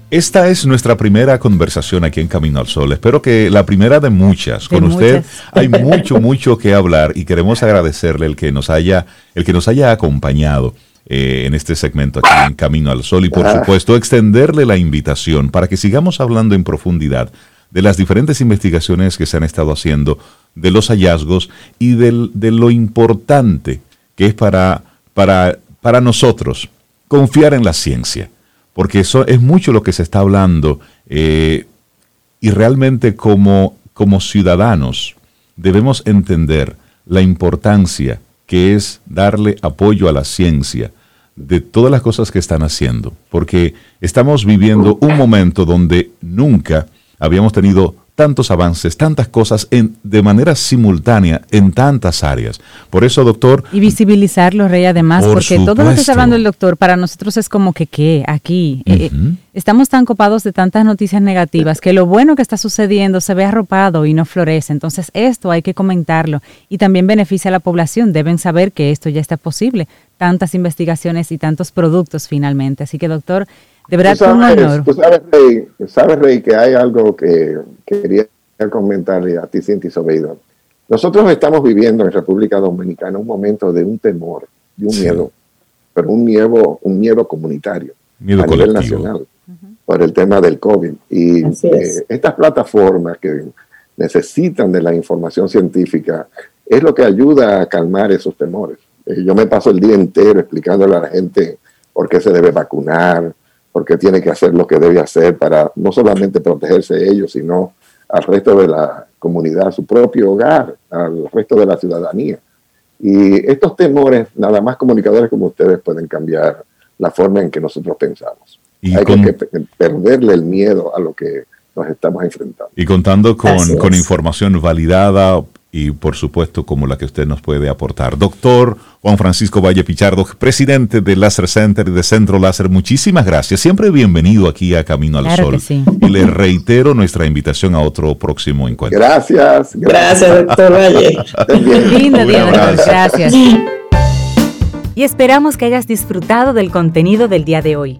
esta es nuestra primera conversación aquí en Camino al Sol. Espero que la primera de muchas. Con usted hay mucho, mucho que hablar y queremos agradecerle el que nos haya, el que nos haya acompañado. Eh, en este segmento aquí en Camino al Sol. Y por supuesto extenderle la invitación para que sigamos hablando en profundidad de las diferentes investigaciones que se han estado haciendo, de los hallazgos y de lo importante que es para, para, para nosotros confiar en la ciencia, porque eso es mucho lo que se está hablando eh, y realmente como, como ciudadanos debemos entender la importancia que es darle apoyo a la ciencia de todas las cosas que están haciendo, porque estamos viviendo un momento donde nunca habíamos tenido tantos avances, tantas cosas en, de manera simultánea en tantas áreas. Por eso, doctor... Y visibilizarlo, Rey, además, porque todo lo que está hablando el doctor para nosotros es como que, ¿qué? Aquí. Eh, eh, estamos tan copados de tantas noticias negativas que lo bueno que está sucediendo se ve arropado y no florece. Entonces, esto hay que comentarlo y también beneficia a la población. Deben saber que esto ya está posible. Tantas investigaciones y tantos productos finalmente. Así que, doctor, de verdad, un honor. Tú sabes, Rey, sabes, Rey, que hay algo que quería comentarle a ti, Cinti Sobeidor. Nosotros estamos viviendo en República Dominicana un momento de un temor, de un miedo, pero un miedo, un miedo comunitario miedo a nivel nacional por el tema del COVID. Y eh, estas plataformas que necesitan de la información científica es lo que ayuda a calmar esos temores. Eh, yo me paso el día entero explicándole a la gente por qué se debe vacunar, porque tiene que hacer lo que debe hacer para no solamente protegerse ellos, sino al resto de la comunidad, a su propio hogar, al resto de la ciudadanía. Y estos temores, nada más comunicadores como ustedes pueden cambiar la forma en que nosotros pensamos. Hay que perderle el miedo a lo que nos estamos enfrentando. Y contando con, con información validada y por supuesto como la que usted nos puede aportar. Doctor Juan Francisco Valle Pichardo, presidente de Láser Center y de Centro Láser, muchísimas gracias. Siempre bienvenido aquí a Camino al Sol. Y le reitero nuestra invitación a otro próximo encuentro. Gracias. Gracias, doctor Valle. Lindo día, Gracias. Y esperamos que hayas disfrutado del contenido del día de hoy.